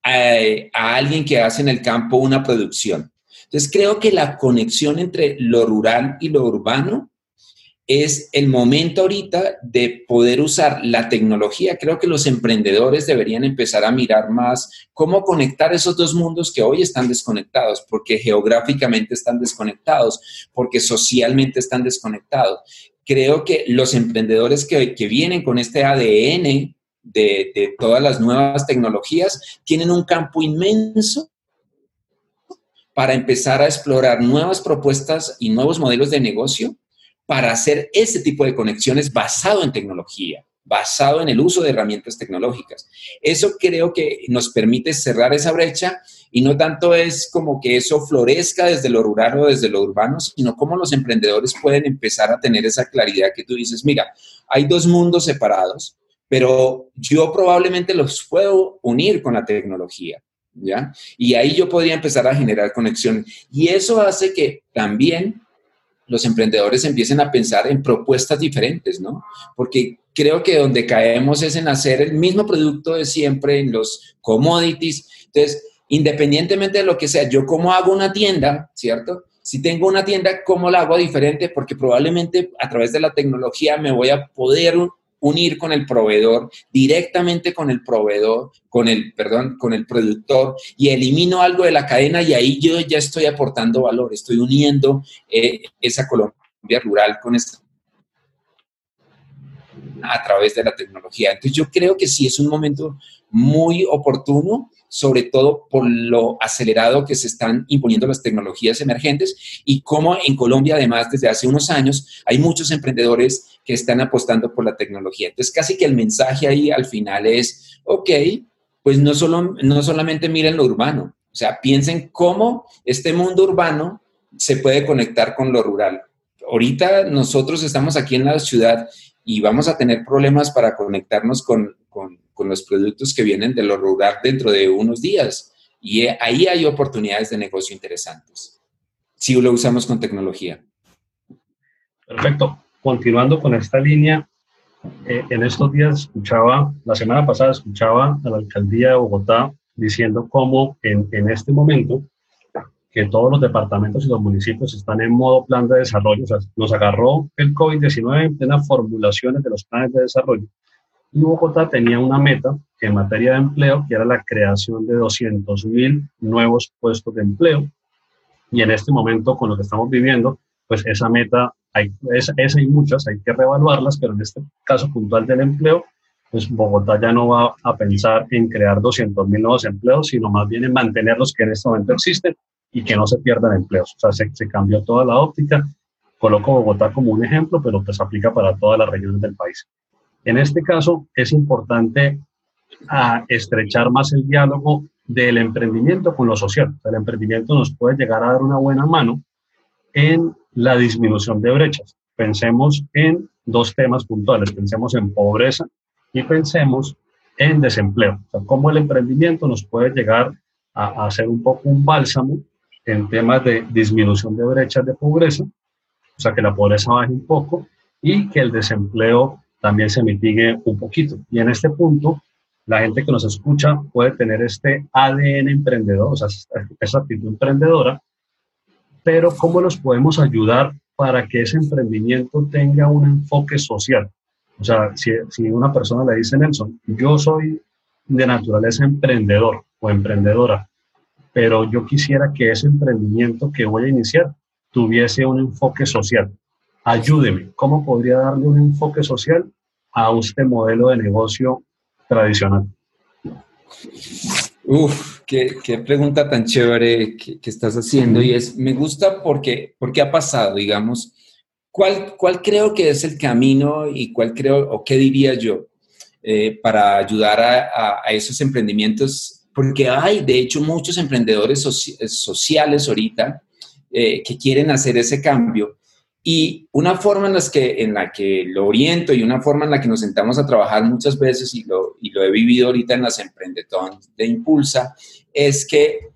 a, alguien que hace en el campo una producción. Entonces, creo que la conexión entre lo rural y lo urbano es el momento ahorita de poder usar la tecnología. Creo que los emprendedores deberían empezar a mirar más cómo conectar esos dos mundos que hoy están desconectados, porque geográficamente están desconectados, porque socialmente están desconectados. Creo que los emprendedores que, vienen con este ADN de, de todas las nuevas tecnologías tienen un campo inmenso para empezar a explorar nuevas propuestas y nuevos modelos de negocio para hacer ese tipo de conexiones basado en tecnología, basado en el uso de herramientas tecnológicas. Eso creo que nos permite cerrar esa brecha y no tanto es como que eso florezca desde lo rural o desde lo urbano, sino cómo los emprendedores pueden empezar a tener esa claridad que tú dices, mira, hay dos mundos separados, pero yo probablemente los puedo unir con la tecnología. ¿Ya? Y ahí yo podría empezar a generar conexión. Y eso hace que también los emprendedores empiecen a pensar en propuestas diferentes, ¿no? Porque creo que donde caemos es en hacer el mismo producto de siempre, en los commodities. Entonces, independientemente de lo que sea, yo cómo hago una tienda, ¿cierto? Si tengo una tienda, ¿cómo la hago diferente? Porque probablemente a través de la tecnología me voy a poder unir con el proveedor, directamente con el proveedor, con el, perdón, con el productor y elimino algo de la cadena y ahí yo ya estoy aportando valor, estoy uniendo eh, esa Colombia rural con esta a través de la tecnología. Entonces yo creo que sí es un momento muy oportuno sobre todo por lo acelerado que se están imponiendo las tecnologías emergentes y cómo en Colombia, además, desde hace unos años, hay muchos emprendedores que están apostando por la tecnología. Entonces, casi que el mensaje ahí al final es, ok, pues no, solo, no solamente miren lo urbano, o sea, piensen cómo este mundo urbano se puede conectar con lo rural. Ahorita nosotros estamos aquí en la ciudad y vamos a tener problemas para conectarnos con, con los productos que vienen de lo rural dentro de unos días. Y ahí hay oportunidades de negocio interesantes, si lo usamos con tecnología. Perfecto. Continuando con esta línea, eh, en estos días escuchaba, la semana pasada escuchaba a la alcaldía de Bogotá diciendo cómo en, en este momento que todos los departamentos y los municipios están en modo plan de desarrollo. O sea, nos agarró el COVID-19 en plena formulaciones de los planes de desarrollo y Bogotá tenía una meta en materia de empleo, que era la creación de 200.000 nuevos puestos de empleo. Y en este momento, con lo que estamos viviendo, pues esa meta, hay, esa, hay muchas, hay que reevaluarlas, pero en este caso puntual del empleo, pues Bogotá ya no va a pensar en crear 200.000 nuevos empleos, sino más bien en mantener los que en este momento existen y que no se pierdan empleos. O sea, se, se cambió toda la óptica. Coloco Bogotá como un ejemplo, pero pues aplica para todas las regiones del país. En este caso, es importante a estrechar más el diálogo del emprendimiento con lo social. el emprendimiento nos puede llegar a dar una buena mano en la disminución de brechas. Pensemos en dos temas puntuales. Pensemos en pobreza y pensemos en desempleo. O sea, cómo el emprendimiento nos puede llegar a, a ser un poco un bálsamo en temas de disminución de brechas de pobreza, o sea, que la pobreza baje un poco y que el desempleo también se mitigue un poquito. Y en este punto, la gente que nos escucha puede tener este ADN emprendedor, o sea, esa actitud emprendedora, pero ¿cómo los podemos ayudar para que ese emprendimiento tenga un enfoque social? O sea, si, si una persona le dice, Nelson, yo soy de naturaleza emprendedor o emprendedora, pero yo quisiera que ese emprendimiento que voy a iniciar tuviese un enfoque social. Ayúdeme, ¿cómo podría darle un enfoque social a este modelo de negocio tradicional? Uf, qué, pregunta tan chévere que, estás haciendo y es, me gusta porque, porque ha pasado, digamos, ¿cuál, ¿cuál creo que es el camino y cuál creo, o qué diría yo, eh, para ayudar a, esos emprendimientos? Porque hay, de hecho, muchos emprendedores sociales ahorita eh, que quieren hacer ese cambio, y una forma en, las que, en la que lo oriento y una forma en la que nos sentamos a trabajar muchas veces, y lo, y lo he vivido ahorita en las emprendetón de Impulsa, es que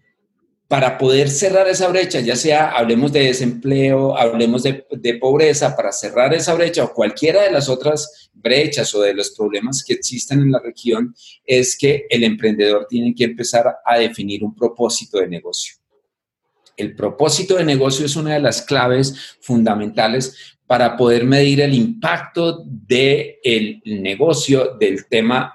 para poder cerrar esa brecha, ya sea hablemos de desempleo, hablemos de, de, pobreza, para cerrar esa brecha o cualquiera de las otras brechas o de los problemas que existen en la región, es que el emprendedor tiene que empezar a definir un propósito de negocio. El propósito de negocio es una de las claves fundamentales para poder medir el impacto del negocio del tema,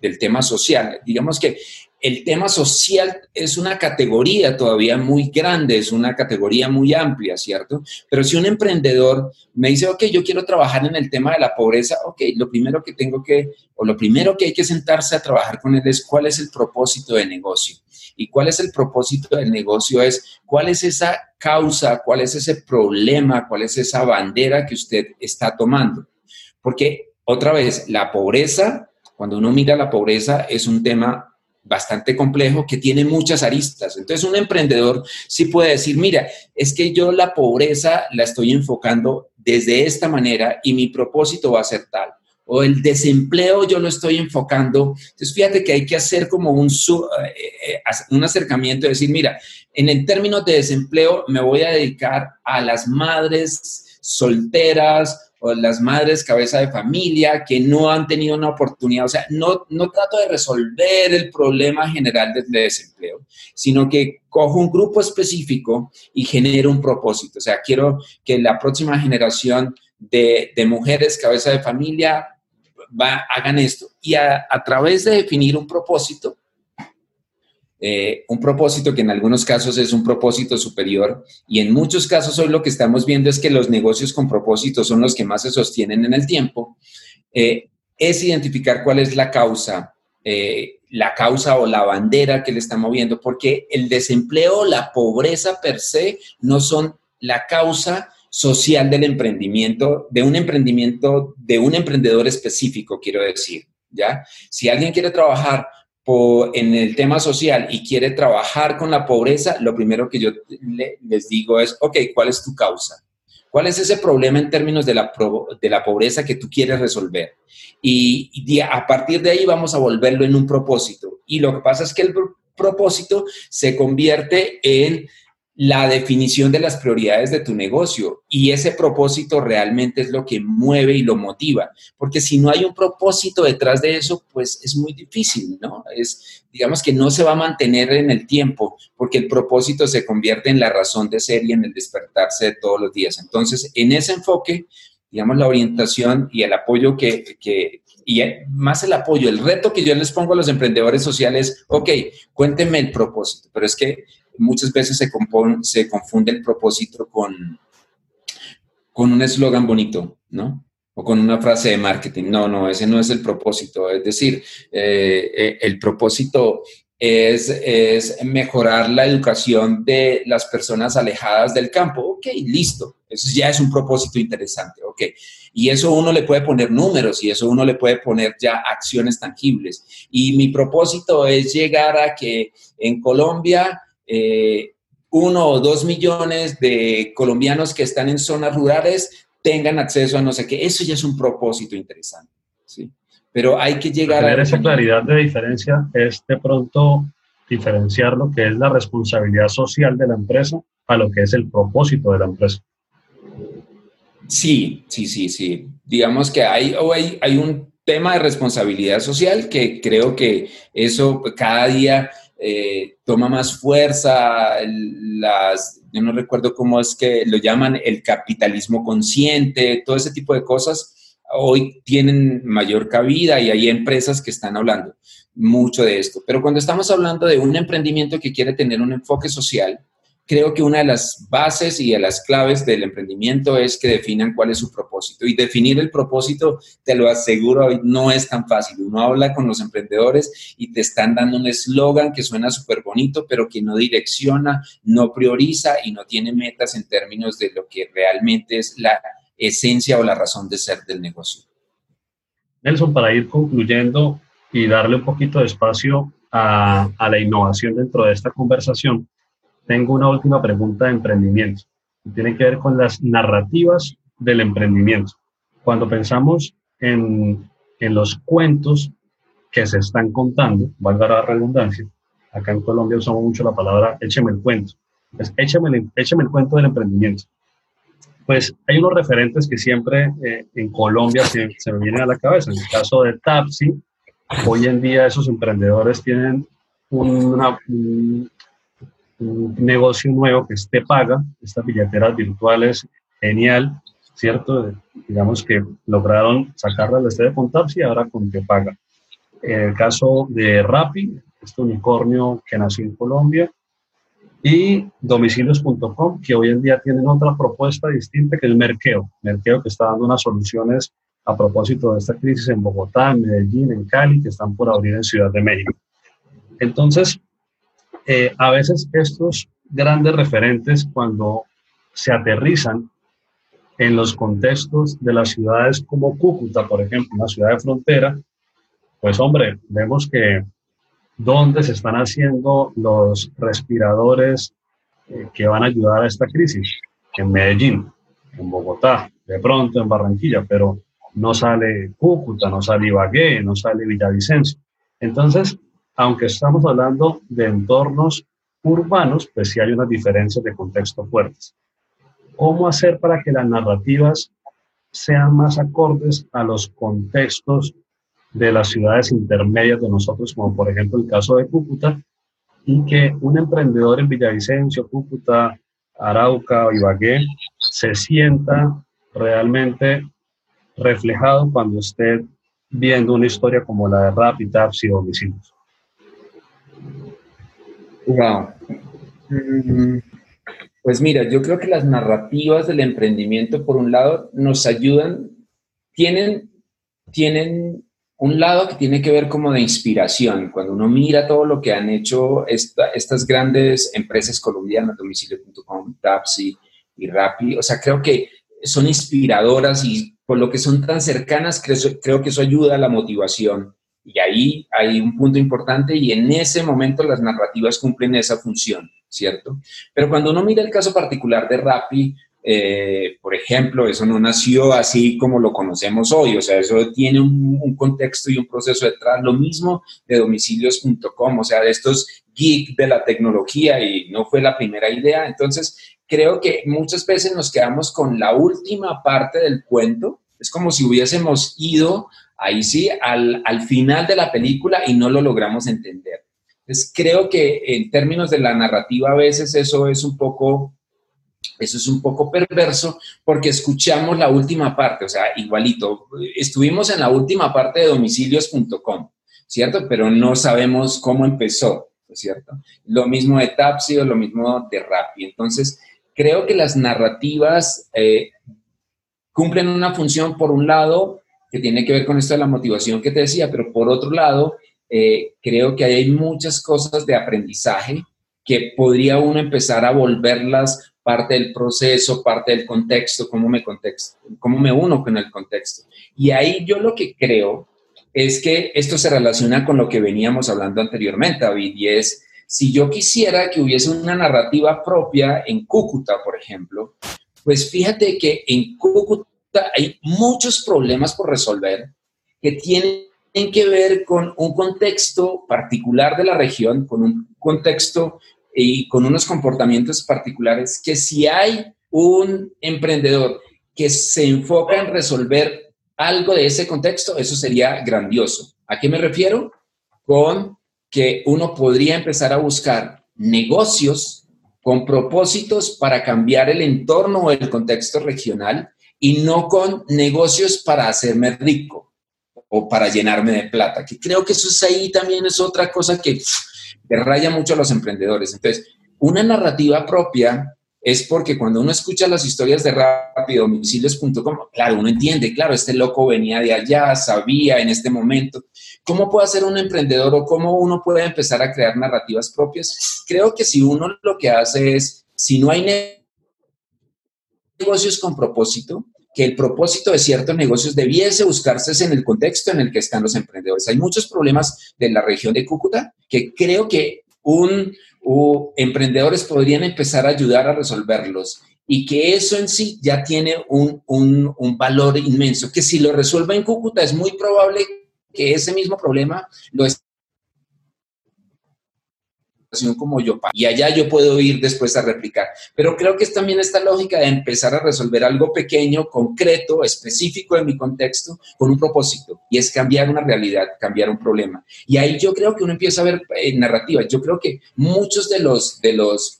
del tema social. Digamos que el tema social es una categoría todavía muy grande, es una categoría muy amplia, ¿cierto? Pero si un emprendedor me dice, ok, yo quiero trabajar en el tema de la pobreza, ok, lo primero que tengo que, o lo primero que hay que sentarse a trabajar con él es cuál es el propósito de negocio. ¿Y cuál es el propósito del negocio? Es cuál es esa causa, cuál es ese problema, cuál es esa bandera que usted está tomando. Porque, otra vez, la pobreza, cuando uno mira la pobreza, es un tema bastante complejo que tiene muchas aristas. Entonces, un emprendedor sí puede decir, mira, es que yo la pobreza la estoy enfocando desde esta manera y mi propósito va a ser tal o el desempleo yo lo estoy enfocando. Entonces, fíjate que hay que hacer como un, eh, eh, un acercamiento, decir, mira, en el término de desempleo me voy a dedicar a las madres solteras o las madres cabeza de familia que no han tenido una oportunidad. O sea, no, no trato de resolver el problema general del desempleo, sino que cojo un grupo específico y genero un propósito. O sea, quiero que la próxima generación de, de mujeres cabeza de familia hagan esto. Y a, través de definir un propósito, eh, un propósito que en algunos casos es un propósito superior y en muchos casos hoy lo que estamos viendo es que los negocios con propósito son los que más se sostienen en el tiempo, eh, es identificar cuál es la causa, eh, la causa o la bandera que le está moviendo, porque el desempleo, la pobreza per se no son la causa social del emprendimiento, de un emprendimiento, de un emprendedor específico, quiero decir, ¿ya? Si alguien quiere trabajar en el tema social y quiere trabajar con la pobreza, lo primero que yo les digo es, ok, ¿cuál es tu causa? ¿Cuál es ese problema en términos de la, de la pobreza que tú quieres resolver? Y, y, a partir de ahí vamos a volverlo en un propósito. Y lo que pasa es que el propósito se convierte en la definición de las prioridades de tu negocio y ese propósito realmente es lo que mueve y lo motiva, porque si no hay un propósito detrás de eso, pues es muy difícil, ¿no? Es, digamos que no se va a mantener en el tiempo, porque el propósito se convierte en la razón de ser y en el despertarse de todos los días. Entonces, en ese enfoque, digamos, la orientación y el apoyo que, que y más el apoyo, el reto que yo les pongo a los emprendedores sociales, ok, cuéntenme el propósito, pero es que muchas veces se, se confunde el propósito con, con un eslogan bonito, ¿no? O con una frase de marketing. No, no, ese no es el propósito. Es decir, eh, eh, el propósito es, es, mejorar la educación de las personas alejadas del campo. Ok, listo. Eso ya es un propósito interesante. Ok. Y eso uno le puede poner números y eso uno le puede poner ya acciones tangibles. Y mi propósito es llegar a que en Colombia eh, uno o dos millones de colombianos que están en zonas rurales tengan acceso a no sé qué. Eso ya es un propósito interesante. ¿sí? pero hay que llegar a... esa claridad de diferencia es de pronto diferenciar lo que es la responsabilidad social de la empresa a lo que es el propósito de la empresa. Sí, sí, sí, sí. Digamos que hay, hay, hay un tema de responsabilidad social que creo que eso cada día eh, toma más fuerza. Las, yo no recuerdo cómo es que lo llaman el capitalismo consciente, todo ese tipo de cosas hoy tienen mayor cabida y hay empresas que están hablando mucho de esto. Pero cuando estamos hablando de un emprendimiento que quiere tener un enfoque social, creo que una de las bases y de las claves del emprendimiento es que definan cuál es su propósito. Y definir el propósito, te lo aseguro, no es tan fácil. Uno habla con los emprendedores y te están dando un eslogan que suena súper bonito, pero que no direcciona, no prioriza y no tiene metas en términos de lo que realmente es la esencia o la razón de ser del negocio. Nelson, para ir concluyendo y darle un poquito de espacio a, la innovación dentro de esta conversación, tengo una última pregunta de emprendimiento. tiene que ver con las narrativas del emprendimiento. Cuando pensamos en, en los cuentos que se están contando, valga la redundancia, acá en Colombia usamos mucho la palabra écheme el cuento. Pues écheme, écheme el cuento del emprendimiento pues hay unos referentes que siempre eh, en Colombia se, me vienen a la cabeza. En el caso de Tapsi, hoy en día esos emprendedores tienen un, negocio nuevo que es Te Paga, estas billeteras virtuales, genial, ¿cierto? Digamos que lograron sacarla del de con Tapsi y ahora con Te Paga. En el caso de Rappi, este unicornio que nació en Colombia, y domicilios.com, que hoy en día tienen otra propuesta distinta que el Merkeo. Merkeo que está dando unas soluciones a propósito de esta crisis en Bogotá, en Medellín, en Cali, que están por abrir en Ciudad de México. Entonces, eh, a veces estos grandes referentes, cuando se aterrizan en los contextos de las ciudades como Cúcuta, por ejemplo, una ciudad de frontera, pues hombre, vemos que dónde se están haciendo los respiradores eh, que van a ayudar a esta crisis. En Medellín, en Bogotá, de pronto en Barranquilla, pero no sale Cúcuta, no sale Ibagué, no sale Villavicencio. Entonces, aunque estamos hablando de entornos urbanos, pues sí hay unas diferencias de contexto fuertes. ¿Cómo hacer para que las narrativas sean más acordes a los contextos de las ciudades intermedias de nosotros, como por ejemplo el caso de Cúcuta, y que un emprendedor en Villavicencio, Cúcuta, Arauca o Ibagué se sienta realmente reflejado cuando esté viendo una historia como la de Rapid y Domicilios. Wow. Mm, pues mira, yo creo que las narrativas del emprendimiento, por un lado, nos ayudan, tienen, tienen un lado que tiene que ver como de inspiración. Cuando uno mira todo lo que han hecho estas grandes empresas colombianas, domicilio.com, Tapsi y Rappi, o sea, creo que son inspiradoras y por lo que son tan cercanas, creo, creo que eso ayuda a la motivación. Y ahí hay un punto importante y en ese momento las narrativas cumplen esa función, ¿cierto? Pero cuando uno mira el caso particular de Rappi, eh, por ejemplo, eso no nació así como lo conocemos hoy, o sea, eso tiene un, contexto y un proceso detrás. Lo mismo de domicilios.com, o sea, de estos geeks de la tecnología y no fue la primera idea. Entonces, creo que muchas veces nos quedamos con la última parte del cuento. Es como si hubiésemos ido ahí sí al, al final de la película y no lo logramos entender. Entonces, creo que en términos de la narrativa a veces eso es un poco eso es un poco perverso porque escuchamos la última parte, o sea, igualito, estuvimos en la última parte de domicilios.com, ¿cierto? Pero no sabemos cómo empezó, ¿cierto? Lo mismo de Tapsi o lo mismo de Rappi. Entonces, creo que las narrativas eh, cumplen una función, por un lado, que tiene que ver con esto de la motivación que te decía, pero por otro lado, eh, creo que hay muchas cosas de aprendizaje que podría uno empezar a volverlas parte del proceso, parte del contexto, cómo me, contexto, cómo me uno con el contexto. Y ahí yo lo que creo es que esto se relaciona con lo que veníamos hablando anteriormente, David, y es, si yo quisiera que hubiese una narrativa propia en Cúcuta, por ejemplo, pues fíjate que en Cúcuta hay muchos problemas por resolver que tienen que ver con un contexto particular de la región, con un contexto y con unos comportamientos particulares que si hay un emprendedor que se enfoca en resolver algo de ese contexto, eso sería grandioso. ¿A qué me refiero? Con que uno podría empezar a buscar negocios con propósitos para cambiar el entorno o el contexto regional y no con negocios para hacerme rico o para llenarme de plata, que creo que eso es ahí también es otra cosa que, raya mucho a los emprendedores. Entonces, una narrativa propia es porque cuando uno escucha las historias de rapidomicilios.com, claro, uno entiende, claro, este loco venía de allá, sabía en este momento. ¿Cómo puede ser un emprendedor o cómo uno puede empezar a crear narrativas propias? Creo que si uno lo que hace es, si no hay negocios con propósito, que el propósito de ciertos negocios debiese buscarse en el contexto en el que están los emprendedores. Hay muchos problemas de la región de Cúcuta que creo que un o emprendedores podrían empezar a ayudar a resolverlos y que eso en sí ya tiene un, un, un valor inmenso, que si lo resuelve en Cúcuta es muy probable que ese mismo problema lo esté como y allá yo puedo ir después a replicar. Pero creo que es también esta lógica de empezar a resolver algo pequeño, concreto, específico en mi contexto, con un propósito, y es cambiar una realidad, cambiar un problema. Y ahí yo creo que uno empieza a ver eh, narrativas. Yo creo que muchos de los, de los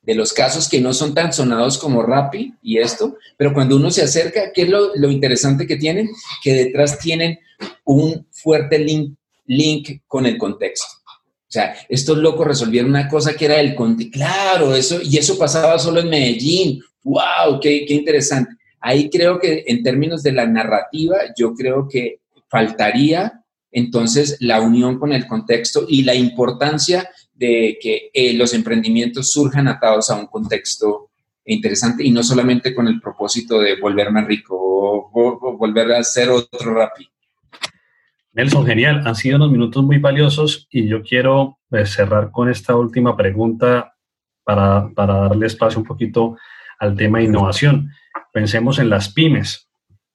de los casos que no son tan sonados como Rappi y esto, pero cuando uno se acerca, ¿qué es lo, lo interesante que tienen? Que detrás tienen un fuerte link, link con el contexto. O sea, estos locos resolvieron una cosa que era el conte. Claro, eso, y eso pasaba solo en Medellín. ¡Wow! Qué, qué interesante! Ahí creo que en términos de la narrativa, yo creo que faltaría entonces la unión con el contexto y la importancia de que eh, los emprendimientos surjan atados a un contexto interesante y no solamente con el propósito de volverme rico o, volver a ser otro rápido. Nelson, genial. Han sido unos minutos muy valiosos y yo quiero pues, cerrar con esta última pregunta para, darle espacio un poquito al tema de innovación. Pensemos en las pymes.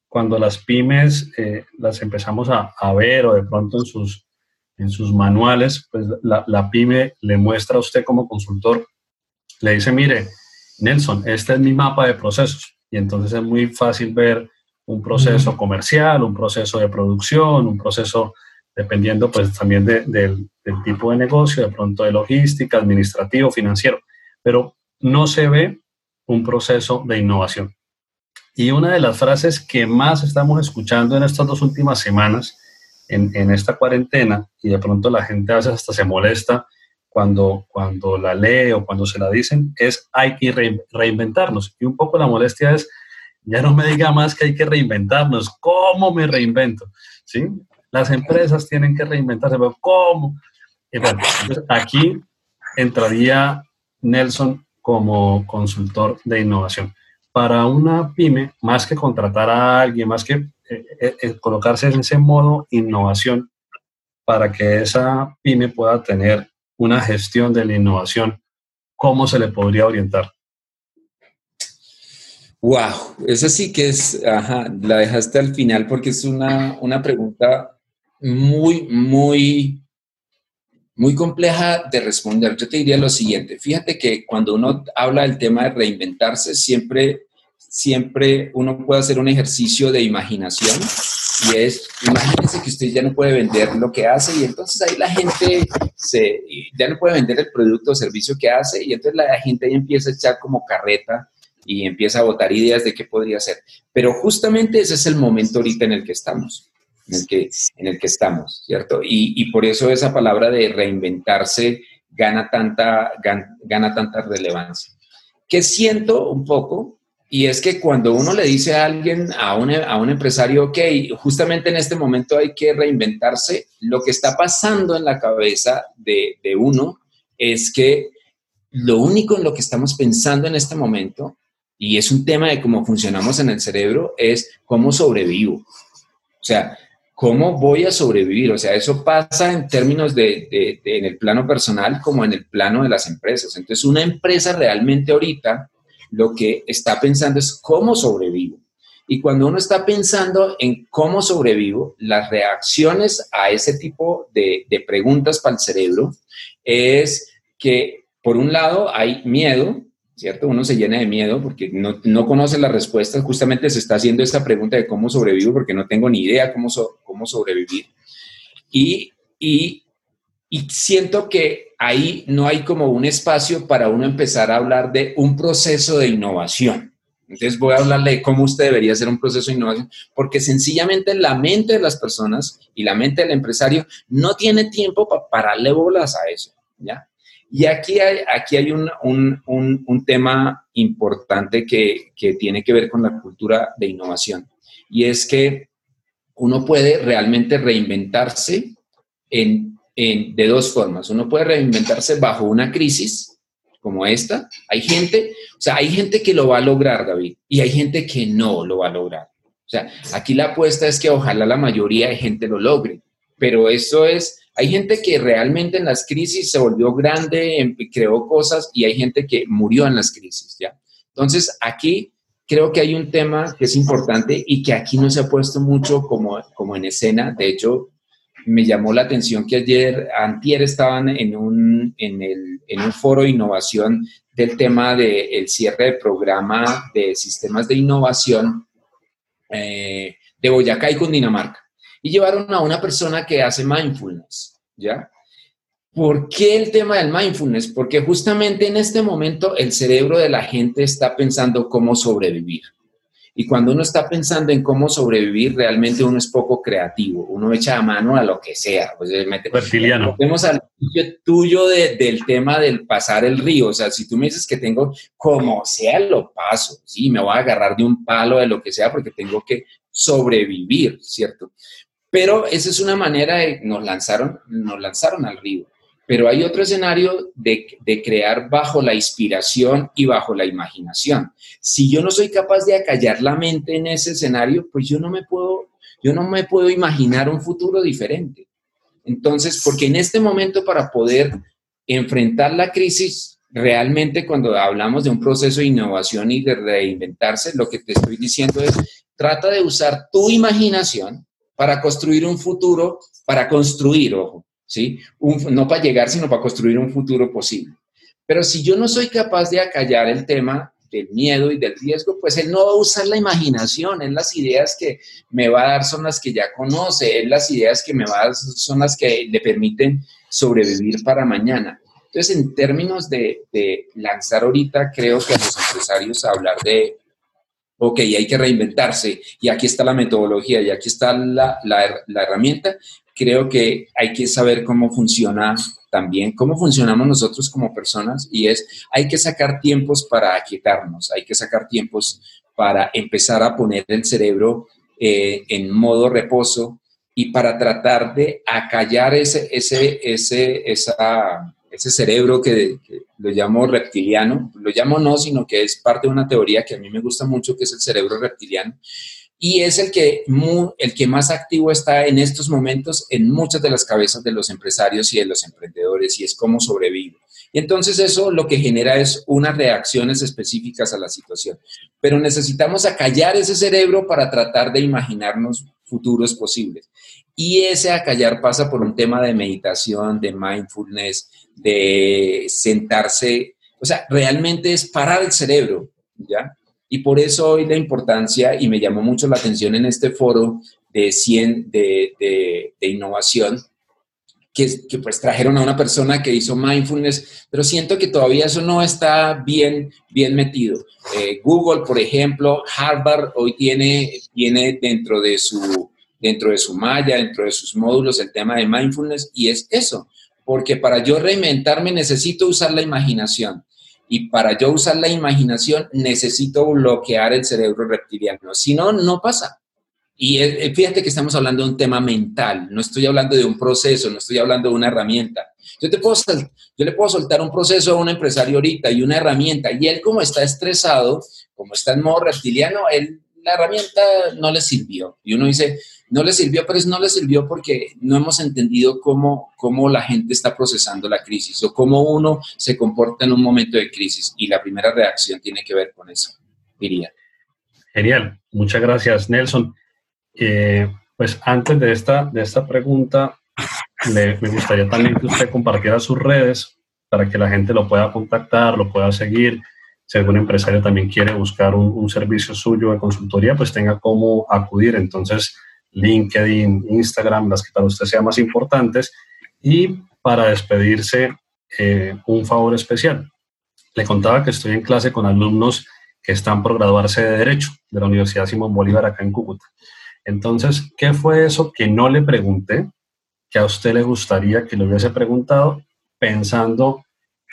Cuando las pymes eh, las empezamos a, ver o de pronto en sus, en sus manuales, pues la, la pyme le muestra a usted como consultor, le dice, mire, Nelson, este es mi mapa de procesos. Y entonces es muy fácil ver un proceso comercial, un proceso de producción, un proceso dependiendo pues también del, tipo de negocio, de pronto de logística, administrativo, financiero, pero no se ve un proceso de innovación. Y una de las frases que más estamos escuchando en estas dos últimas semanas, en, esta cuarentena, y de pronto la gente a veces hasta se molesta cuando, cuando la lee o cuando se la dicen, es hay que reinventarnos. Y un poco la molestia es, ya no me diga más que hay que reinventarnos. ¿Cómo me reinvento? ¿Sí? Las empresas tienen que reinventarse, pero ¿cómo? aquí entraría Nelson como consultor de innovación. Para una pyme, más que contratar a alguien, más que eh, eh, eh, colocarse en ese modo innovación, para que esa pyme pueda tener una gestión de la innovación, ¿cómo se le podría orientar? Wow, esa sí que es, ajá, la dejaste al final porque es una, una pregunta muy, muy, muy compleja de responder. Yo te diría lo siguiente, fíjate que cuando uno habla del tema de reinventarse, siempre, siempre uno puede hacer un ejercicio de imaginación y es, imagínense que usted ya no puede vender lo que hace y entonces ahí la gente se, ya no puede vender el producto o servicio que hace y entonces la gente ahí empieza a echar como carreta y empieza a votar ideas de qué podría ser. Pero justamente ese es el momento ahorita en el que estamos, en el que, en el que estamos, ¿cierto? Y, y por eso esa palabra de reinventarse gana tanta, gana, tanta relevancia. Que siento un poco y es que cuando uno le dice a alguien, a un, a un empresario, ok, justamente en este momento hay que reinventarse, lo que está pasando en la cabeza de, de uno es que lo único en lo que estamos pensando en este momento, y es un tema de cómo funcionamos en el cerebro, es cómo sobrevivo. O sea, ¿cómo voy a sobrevivir? O sea, eso pasa en términos de, en el plano personal como en el plano de las empresas. Entonces, una empresa realmente ahorita lo que está pensando es cómo sobrevivo. Y cuando uno está pensando en cómo sobrevivo, las reacciones a ese tipo de preguntas para el cerebro es que, por un lado, hay miedo, ¿cierto? Uno se llena de miedo porque no, no conoce las respuestas. Justamente se está haciendo esta pregunta de cómo sobrevivo porque no tengo ni idea cómo, cómo sobrevivir. Y, y, y siento que ahí no hay como un espacio para uno empezar a hablar de un proceso de innovación. Entonces voy a hablarle de cómo usted debería hacer un proceso de innovación, porque sencillamente la mente de las personas y la mente del empresario no tiene tiempo para pararle bolas a eso, ¿ya? Y aquí hay, aquí hay un, un, un, tema importante que, que tiene que ver con la cultura de innovación, y es que uno puede realmente reinventarse en de dos formas. Uno puede reinventarse bajo una crisis como esta. Hay gente, o sea, hay gente que lo va a lograr, David, y hay gente que no lo va a lograr. O sea, aquí la apuesta es que ojalá la mayoría de gente lo logre, pero eso es, hay gente que realmente en las crisis se volvió grande, em, creó cosas y hay gente que murió en las crisis, ¿ya? Entonces, aquí creo que hay un tema que es importante y que aquí no se ha puesto mucho como, como en escena. De hecho, me llamó la atención que ayer, antier estaban en un, en, el, en un foro de innovación del tema del cierre del programa de sistemas de innovación eh, de Boyacá y Cundinamarca. Y llevaron a una persona que hace mindfulness, ¿ya? ¿Por qué el tema del mindfulness? Porque justamente en este momento el cerebro de la gente está pensando cómo sobrevivir. Y cuando uno está pensando en cómo sobrevivir, realmente uno es poco creativo. Uno echa a mano a lo que sea. Pues, eh, Reptiliano. Vemos al tuyo del tema del pasar el río. O sea, si tú me dices que tengo como sea, lo paso. Sí, me voy a agarrar de un palo, de lo que sea, porque tengo que sobrevivir, ¿cierto? Pero esa es una manera de, nos lanzaron, nos lanzaron al río. Pero hay otro escenario de, crear bajo la inspiración y bajo la imaginación. Si yo no soy capaz de acallar la mente en ese escenario, pues yo no me puedo, yo no me puedo imaginar un futuro diferente. Entonces, porque en este momento para poder enfrentar la crisis, realmente cuando hablamos de un proceso de innovación y de reinventarse, lo que te estoy diciendo es, trata de usar tu imaginación para construir un futuro, para construir, ojo, ¿sí? no para llegar, sino para construir un futuro posible. Pero si yo no soy capaz de acallar el tema del miedo y del riesgo, pues él no va a usar la imaginación, él las ideas que me va a dar son las que ya conoce, él las ideas que me va a dar son las que le permiten sobrevivir para mañana. Entonces, en términos de, lanzar ahorita, creo que a los empresarios hablar de, ok, hay que reinventarse y aquí está la metodología y aquí está la, la herramienta, creo que hay que saber cómo funciona también, cómo funcionamos nosotros como personas y es, hay que sacar tiempos para aquietarnos, hay que sacar tiempos para empezar a poner el cerebro eh, en modo reposo y para tratar de acallar ese, ese, ese, esa, ese cerebro que, lo llamo reptiliano, lo llamo no, sino que es parte de una teoría que a mí me gusta mucho, que es el cerebro reptiliano, y es el que, el que más activo está en estos momentos en muchas de las cabezas de los empresarios y de los emprendedores y es cómo sobrevive. Y entonces eso lo que genera es unas reacciones específicas a la situación. Pero necesitamos acallar ese cerebro para tratar de imaginarnos futuros posibles. Y ese acallar pasa por un tema de meditación, de mindfulness, de sentarse, o sea, realmente es parar el cerebro, ¿ya? Y por eso hoy la importancia, y me llamó mucho la atención en este foro de 100 de, de, innovación, que, que, pues trajeron a una persona que hizo mindfulness, pero siento que todavía eso no está bien, bien metido. Eh, Google, por ejemplo, Harvard hoy tiene, tiene dentro de su dentro de su malla, dentro de sus módulos, el tema de mindfulness, y es eso, porque para yo reinventarme necesito usar la imaginación. Y para yo usar la imaginación necesito bloquear el cerebro reptiliano. Si no, no pasa. Y eh, eh, fíjate que estamos hablando de un tema mental, no estoy hablando de un proceso, no estoy hablando de una herramienta. Yo, te puedo, yo le puedo soltar un proceso a un empresario ahorita y una herramienta, y él como está estresado, como está en modo reptiliano, él, la herramienta no le sirvió. Y uno dice, no le sirvió, pero no le sirvió porque no hemos entendido cómo, cómo la gente está procesando la crisis o cómo uno se comporta en un momento de crisis. Y la primera reacción tiene que ver con eso, diría. Genial, muchas gracias, Nelson. Eh, pues antes de esta, de esta pregunta, me gustaría también que usted compartiera sus redes para que la gente lo pueda contactar, lo pueda seguir. Si algún empresario también quiere buscar un, servicio suyo de consultoría, pues tenga cómo acudir. Entonces, LinkedIn, Instagram, las que para usted sean más importantes. Y para despedirse, eh, un favor especial. Le contaba que estoy en clase con alumnos que están por graduarse de Derecho de la Universidad Simón Bolívar acá en Cúcuta. Entonces, ¿qué fue eso que no le pregunté, que a usted le gustaría que le hubiese preguntado, pensando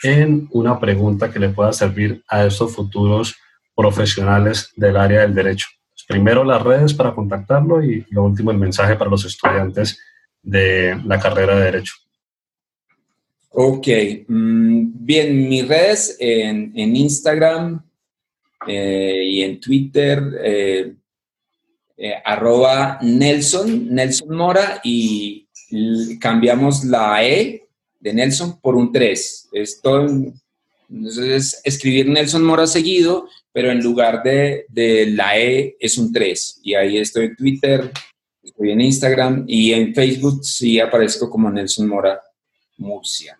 en una pregunta que le pueda servir a estos futuros profesionales del área del derecho? Primero las redes para contactarlo y lo último el mensaje para los estudiantes de la carrera de derecho. Ok, mm, bien, mis redes en, Instagram eh, y en Twitter eh, eh, arroba Nelson, Nelson Mora, y cambiamos la E de Nelson por un 3. Esto es escribir Nelson Mora seguido, pero en lugar de, la E es un 3. Y ahí estoy en Twitter, estoy en Instagram y en Facebook sí aparezco como Nelson Mora Murcia.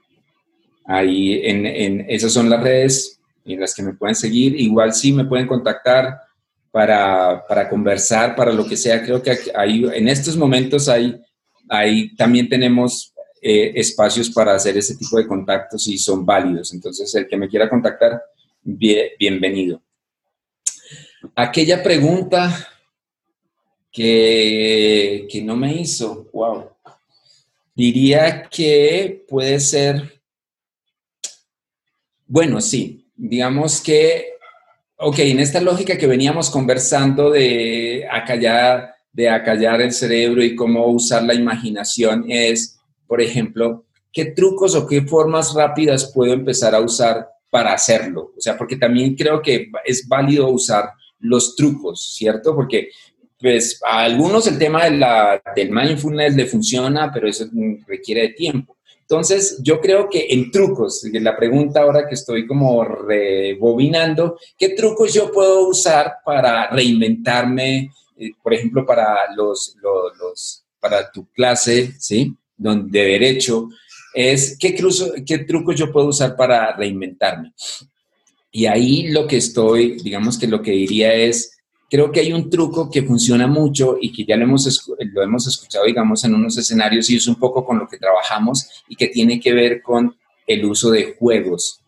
Ahí en, en esas son las redes en las que me pueden seguir. Igual sí me pueden contactar para, para, conversar, para lo que sea. Creo que hay, en estos momentos hay, hay también tenemos eh, espacios para hacer ese tipo de contactos y son válidos. Entonces, el que me quiera contactar, bienvenido. Aquella pregunta que, que no me hizo, wow, diría que puede ser, bueno, sí, digamos que Ok, en esta lógica que veníamos conversando de acallar, de acallar el cerebro y cómo usar la imaginación es, por ejemplo, ¿qué trucos o qué formas rápidas puedo empezar a usar para hacerlo? O sea, porque también creo que es válido usar los trucos, ¿cierto? Porque pues a algunos el tema de la, del mindfulness le funciona, pero eso requiere de tiempo. Entonces, yo creo que en trucos, la pregunta ahora que estoy como rebobinando, ¿qué trucos yo puedo usar para reinventarme, eh, por ejemplo, para los, los, para tu clase, ¿sí? De derecho, es ¿qué, qué trucos yo puedo usar para reinventarme. Y ahí lo que estoy, digamos que lo que diría es, creo que hay un truco que funciona mucho y que ya lo hemos, lo hemos escuchado, digamos, en unos escenarios y es un poco con lo que trabajamos y que tiene que ver con el uso de juegos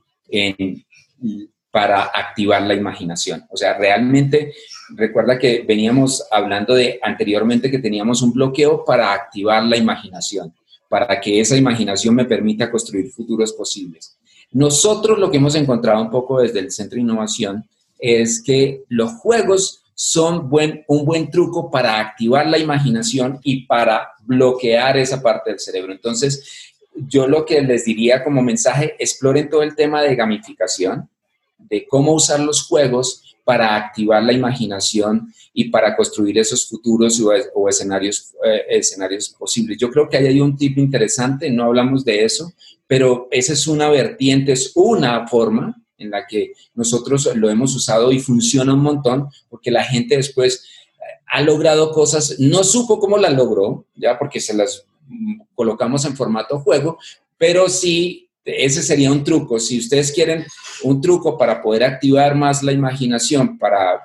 para activar la imaginación. O sea, realmente, recuerda que veníamos hablando de anteriormente que teníamos un bloqueo para activar la imaginación, para que esa imaginación me permita construir futuros posibles. Nosotros lo que hemos encontrado un poco desde el Centro de Innovación es que los juegos son un buen truco para activar la imaginación y para bloquear esa parte del cerebro. Entonces, yo lo que les diría como mensaje, exploren todo el tema de gamificación, de cómo usar los juegos para activar la imaginación y para construir esos futuros o, escenarios, eh, escenarios posibles. Yo creo que hay un tipo interesante, no hablamos de eso, pero esa es una vertiente, es una forma en la que nosotros lo hemos usado y funciona un montón porque la gente después eh, ha logrado cosas, no supo cómo las logró, ya porque se las mm, colocamos en formato juego, pero sí, ese sería un truco. Si ustedes quieren un truco para poder activar más la imaginación, para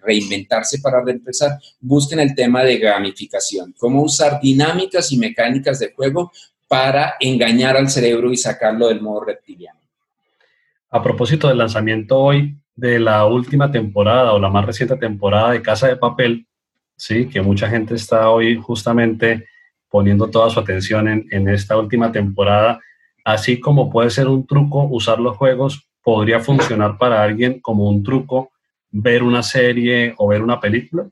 reinventarse, para reempezar, busquen el tema de gamificación, cómo usar dinámicas y mecánicas de juego para engañar al cerebro y sacarlo del modo reptiliano. A propósito del lanzamiento hoy de la última temporada o la más reciente temporada de Casa de Papel, sí, que mucha gente está hoy justamente poniendo toda su atención en, esta última temporada, así como puede ser un truco usar los juegos podría funcionar para alguien como un truco ver una serie o ver una película?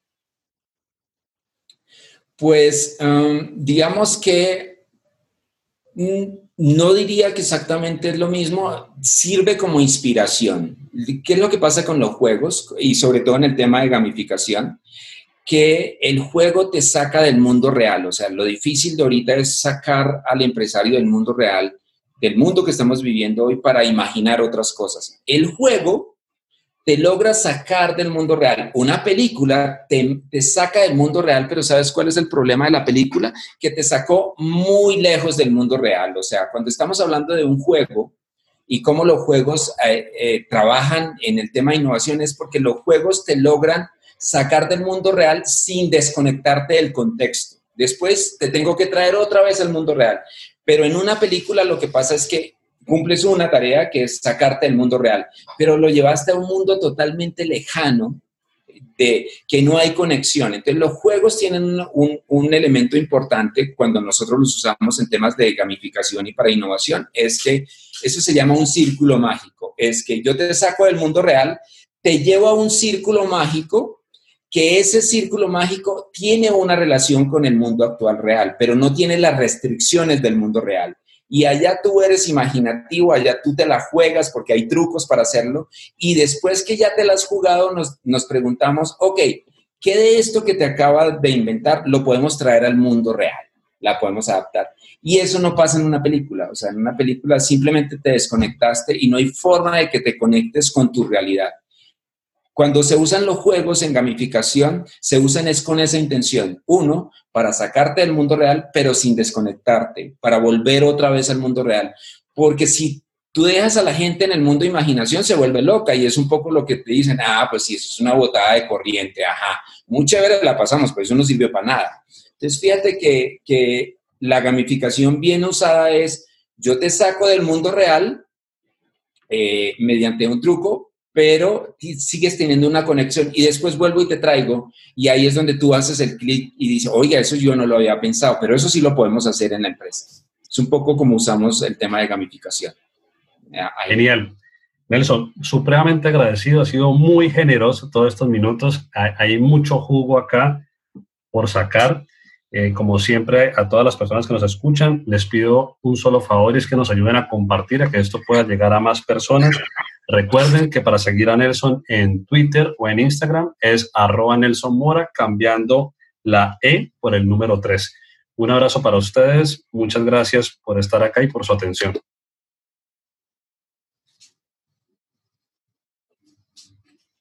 Pues digamos que mm, no diría que exactamente es lo mismo, sirve como inspiración. ¿Qué es lo que pasa con los juegos y sobre todo en el tema de gamificación? Que el juego te saca del mundo real, o sea, lo difícil de ahorita es sacar al empresario del mundo real, del mundo que estamos viviendo hoy para imaginar otras cosas. El juego te logra sacar del mundo real. Una película te, te, saca del mundo real, pero ¿sabes cuál es el problema de la película? Que te sacó muy lejos del mundo real. O sea, cuando estamos hablando de un juego y cómo los juegos eh, eh, trabajan en el tema de innovación, es porque los juegos te logran sacar del mundo real sin desconectarte del contexto. Después te tengo que traer otra vez al mundo real. Pero en una película lo que pasa es que cumples una tarea que es sacarte del mundo real, pero lo llevaste a un mundo totalmente lejano, de que no hay conexión. Entonces los juegos tienen un, un, elemento importante cuando nosotros los usamos en temas de gamificación y para innovación, es que eso se llama un círculo mágico. Es que yo te saco del mundo real, te llevo a un círculo mágico que ese círculo mágico tiene una relación con el mundo actual real, pero no tiene las restricciones del mundo real y allá tú eres imaginativo, allá tú te la juegas porque hay trucos para hacerlo y después que ya te la has jugado nos, preguntamos, ok, ¿qué de esto que te acabas de inventar lo podemos traer al mundo real? La podemos adaptar. Y eso no pasa en una película, o sea, en una película simplemente te desconectaste y no hay forma de que te conectes con tu realidad. Cuando se usan los juegos en gamificación, se usan es con esa intención. Uno, para sacarte del mundo real, pero sin desconectarte, para volver otra vez al mundo real. Porque si tú dejas a la gente en el mundo de imaginación, se vuelve loca y es un poco lo que te dicen, ah, pues sí, eso es una botada de corriente, ajá. Muy chévere la pasamos, pero eso no sirvió para nada. Entonces, fíjate que, que la gamificación bien usada es, yo te saco del mundo real eh, mediante un truco, pero sigues teniendo una conexión y después vuelvo y te traigo y ahí es donde tú haces el clic y dices, oiga, eso yo no lo había pensado, pero eso sí lo podemos hacer en la empresa. Es un poco como usamos el tema de gamificación. Genial. Nelson, supremamente agradecido, ha sido muy generoso todos estos minutos, hay, mucho jugo acá por sacar. Eh, como siempre, a todas las personas que nos escuchan, les pido un solo favor y es que nos ayuden a compartir, a que esto pueda llegar a más personas. Recuerden que para seguir a Nelson en Twitter o en Instagram es arroba Nelson Mora, cambiando la E por el número 3. Un abrazo para ustedes, muchas gracias por estar acá y por su atención.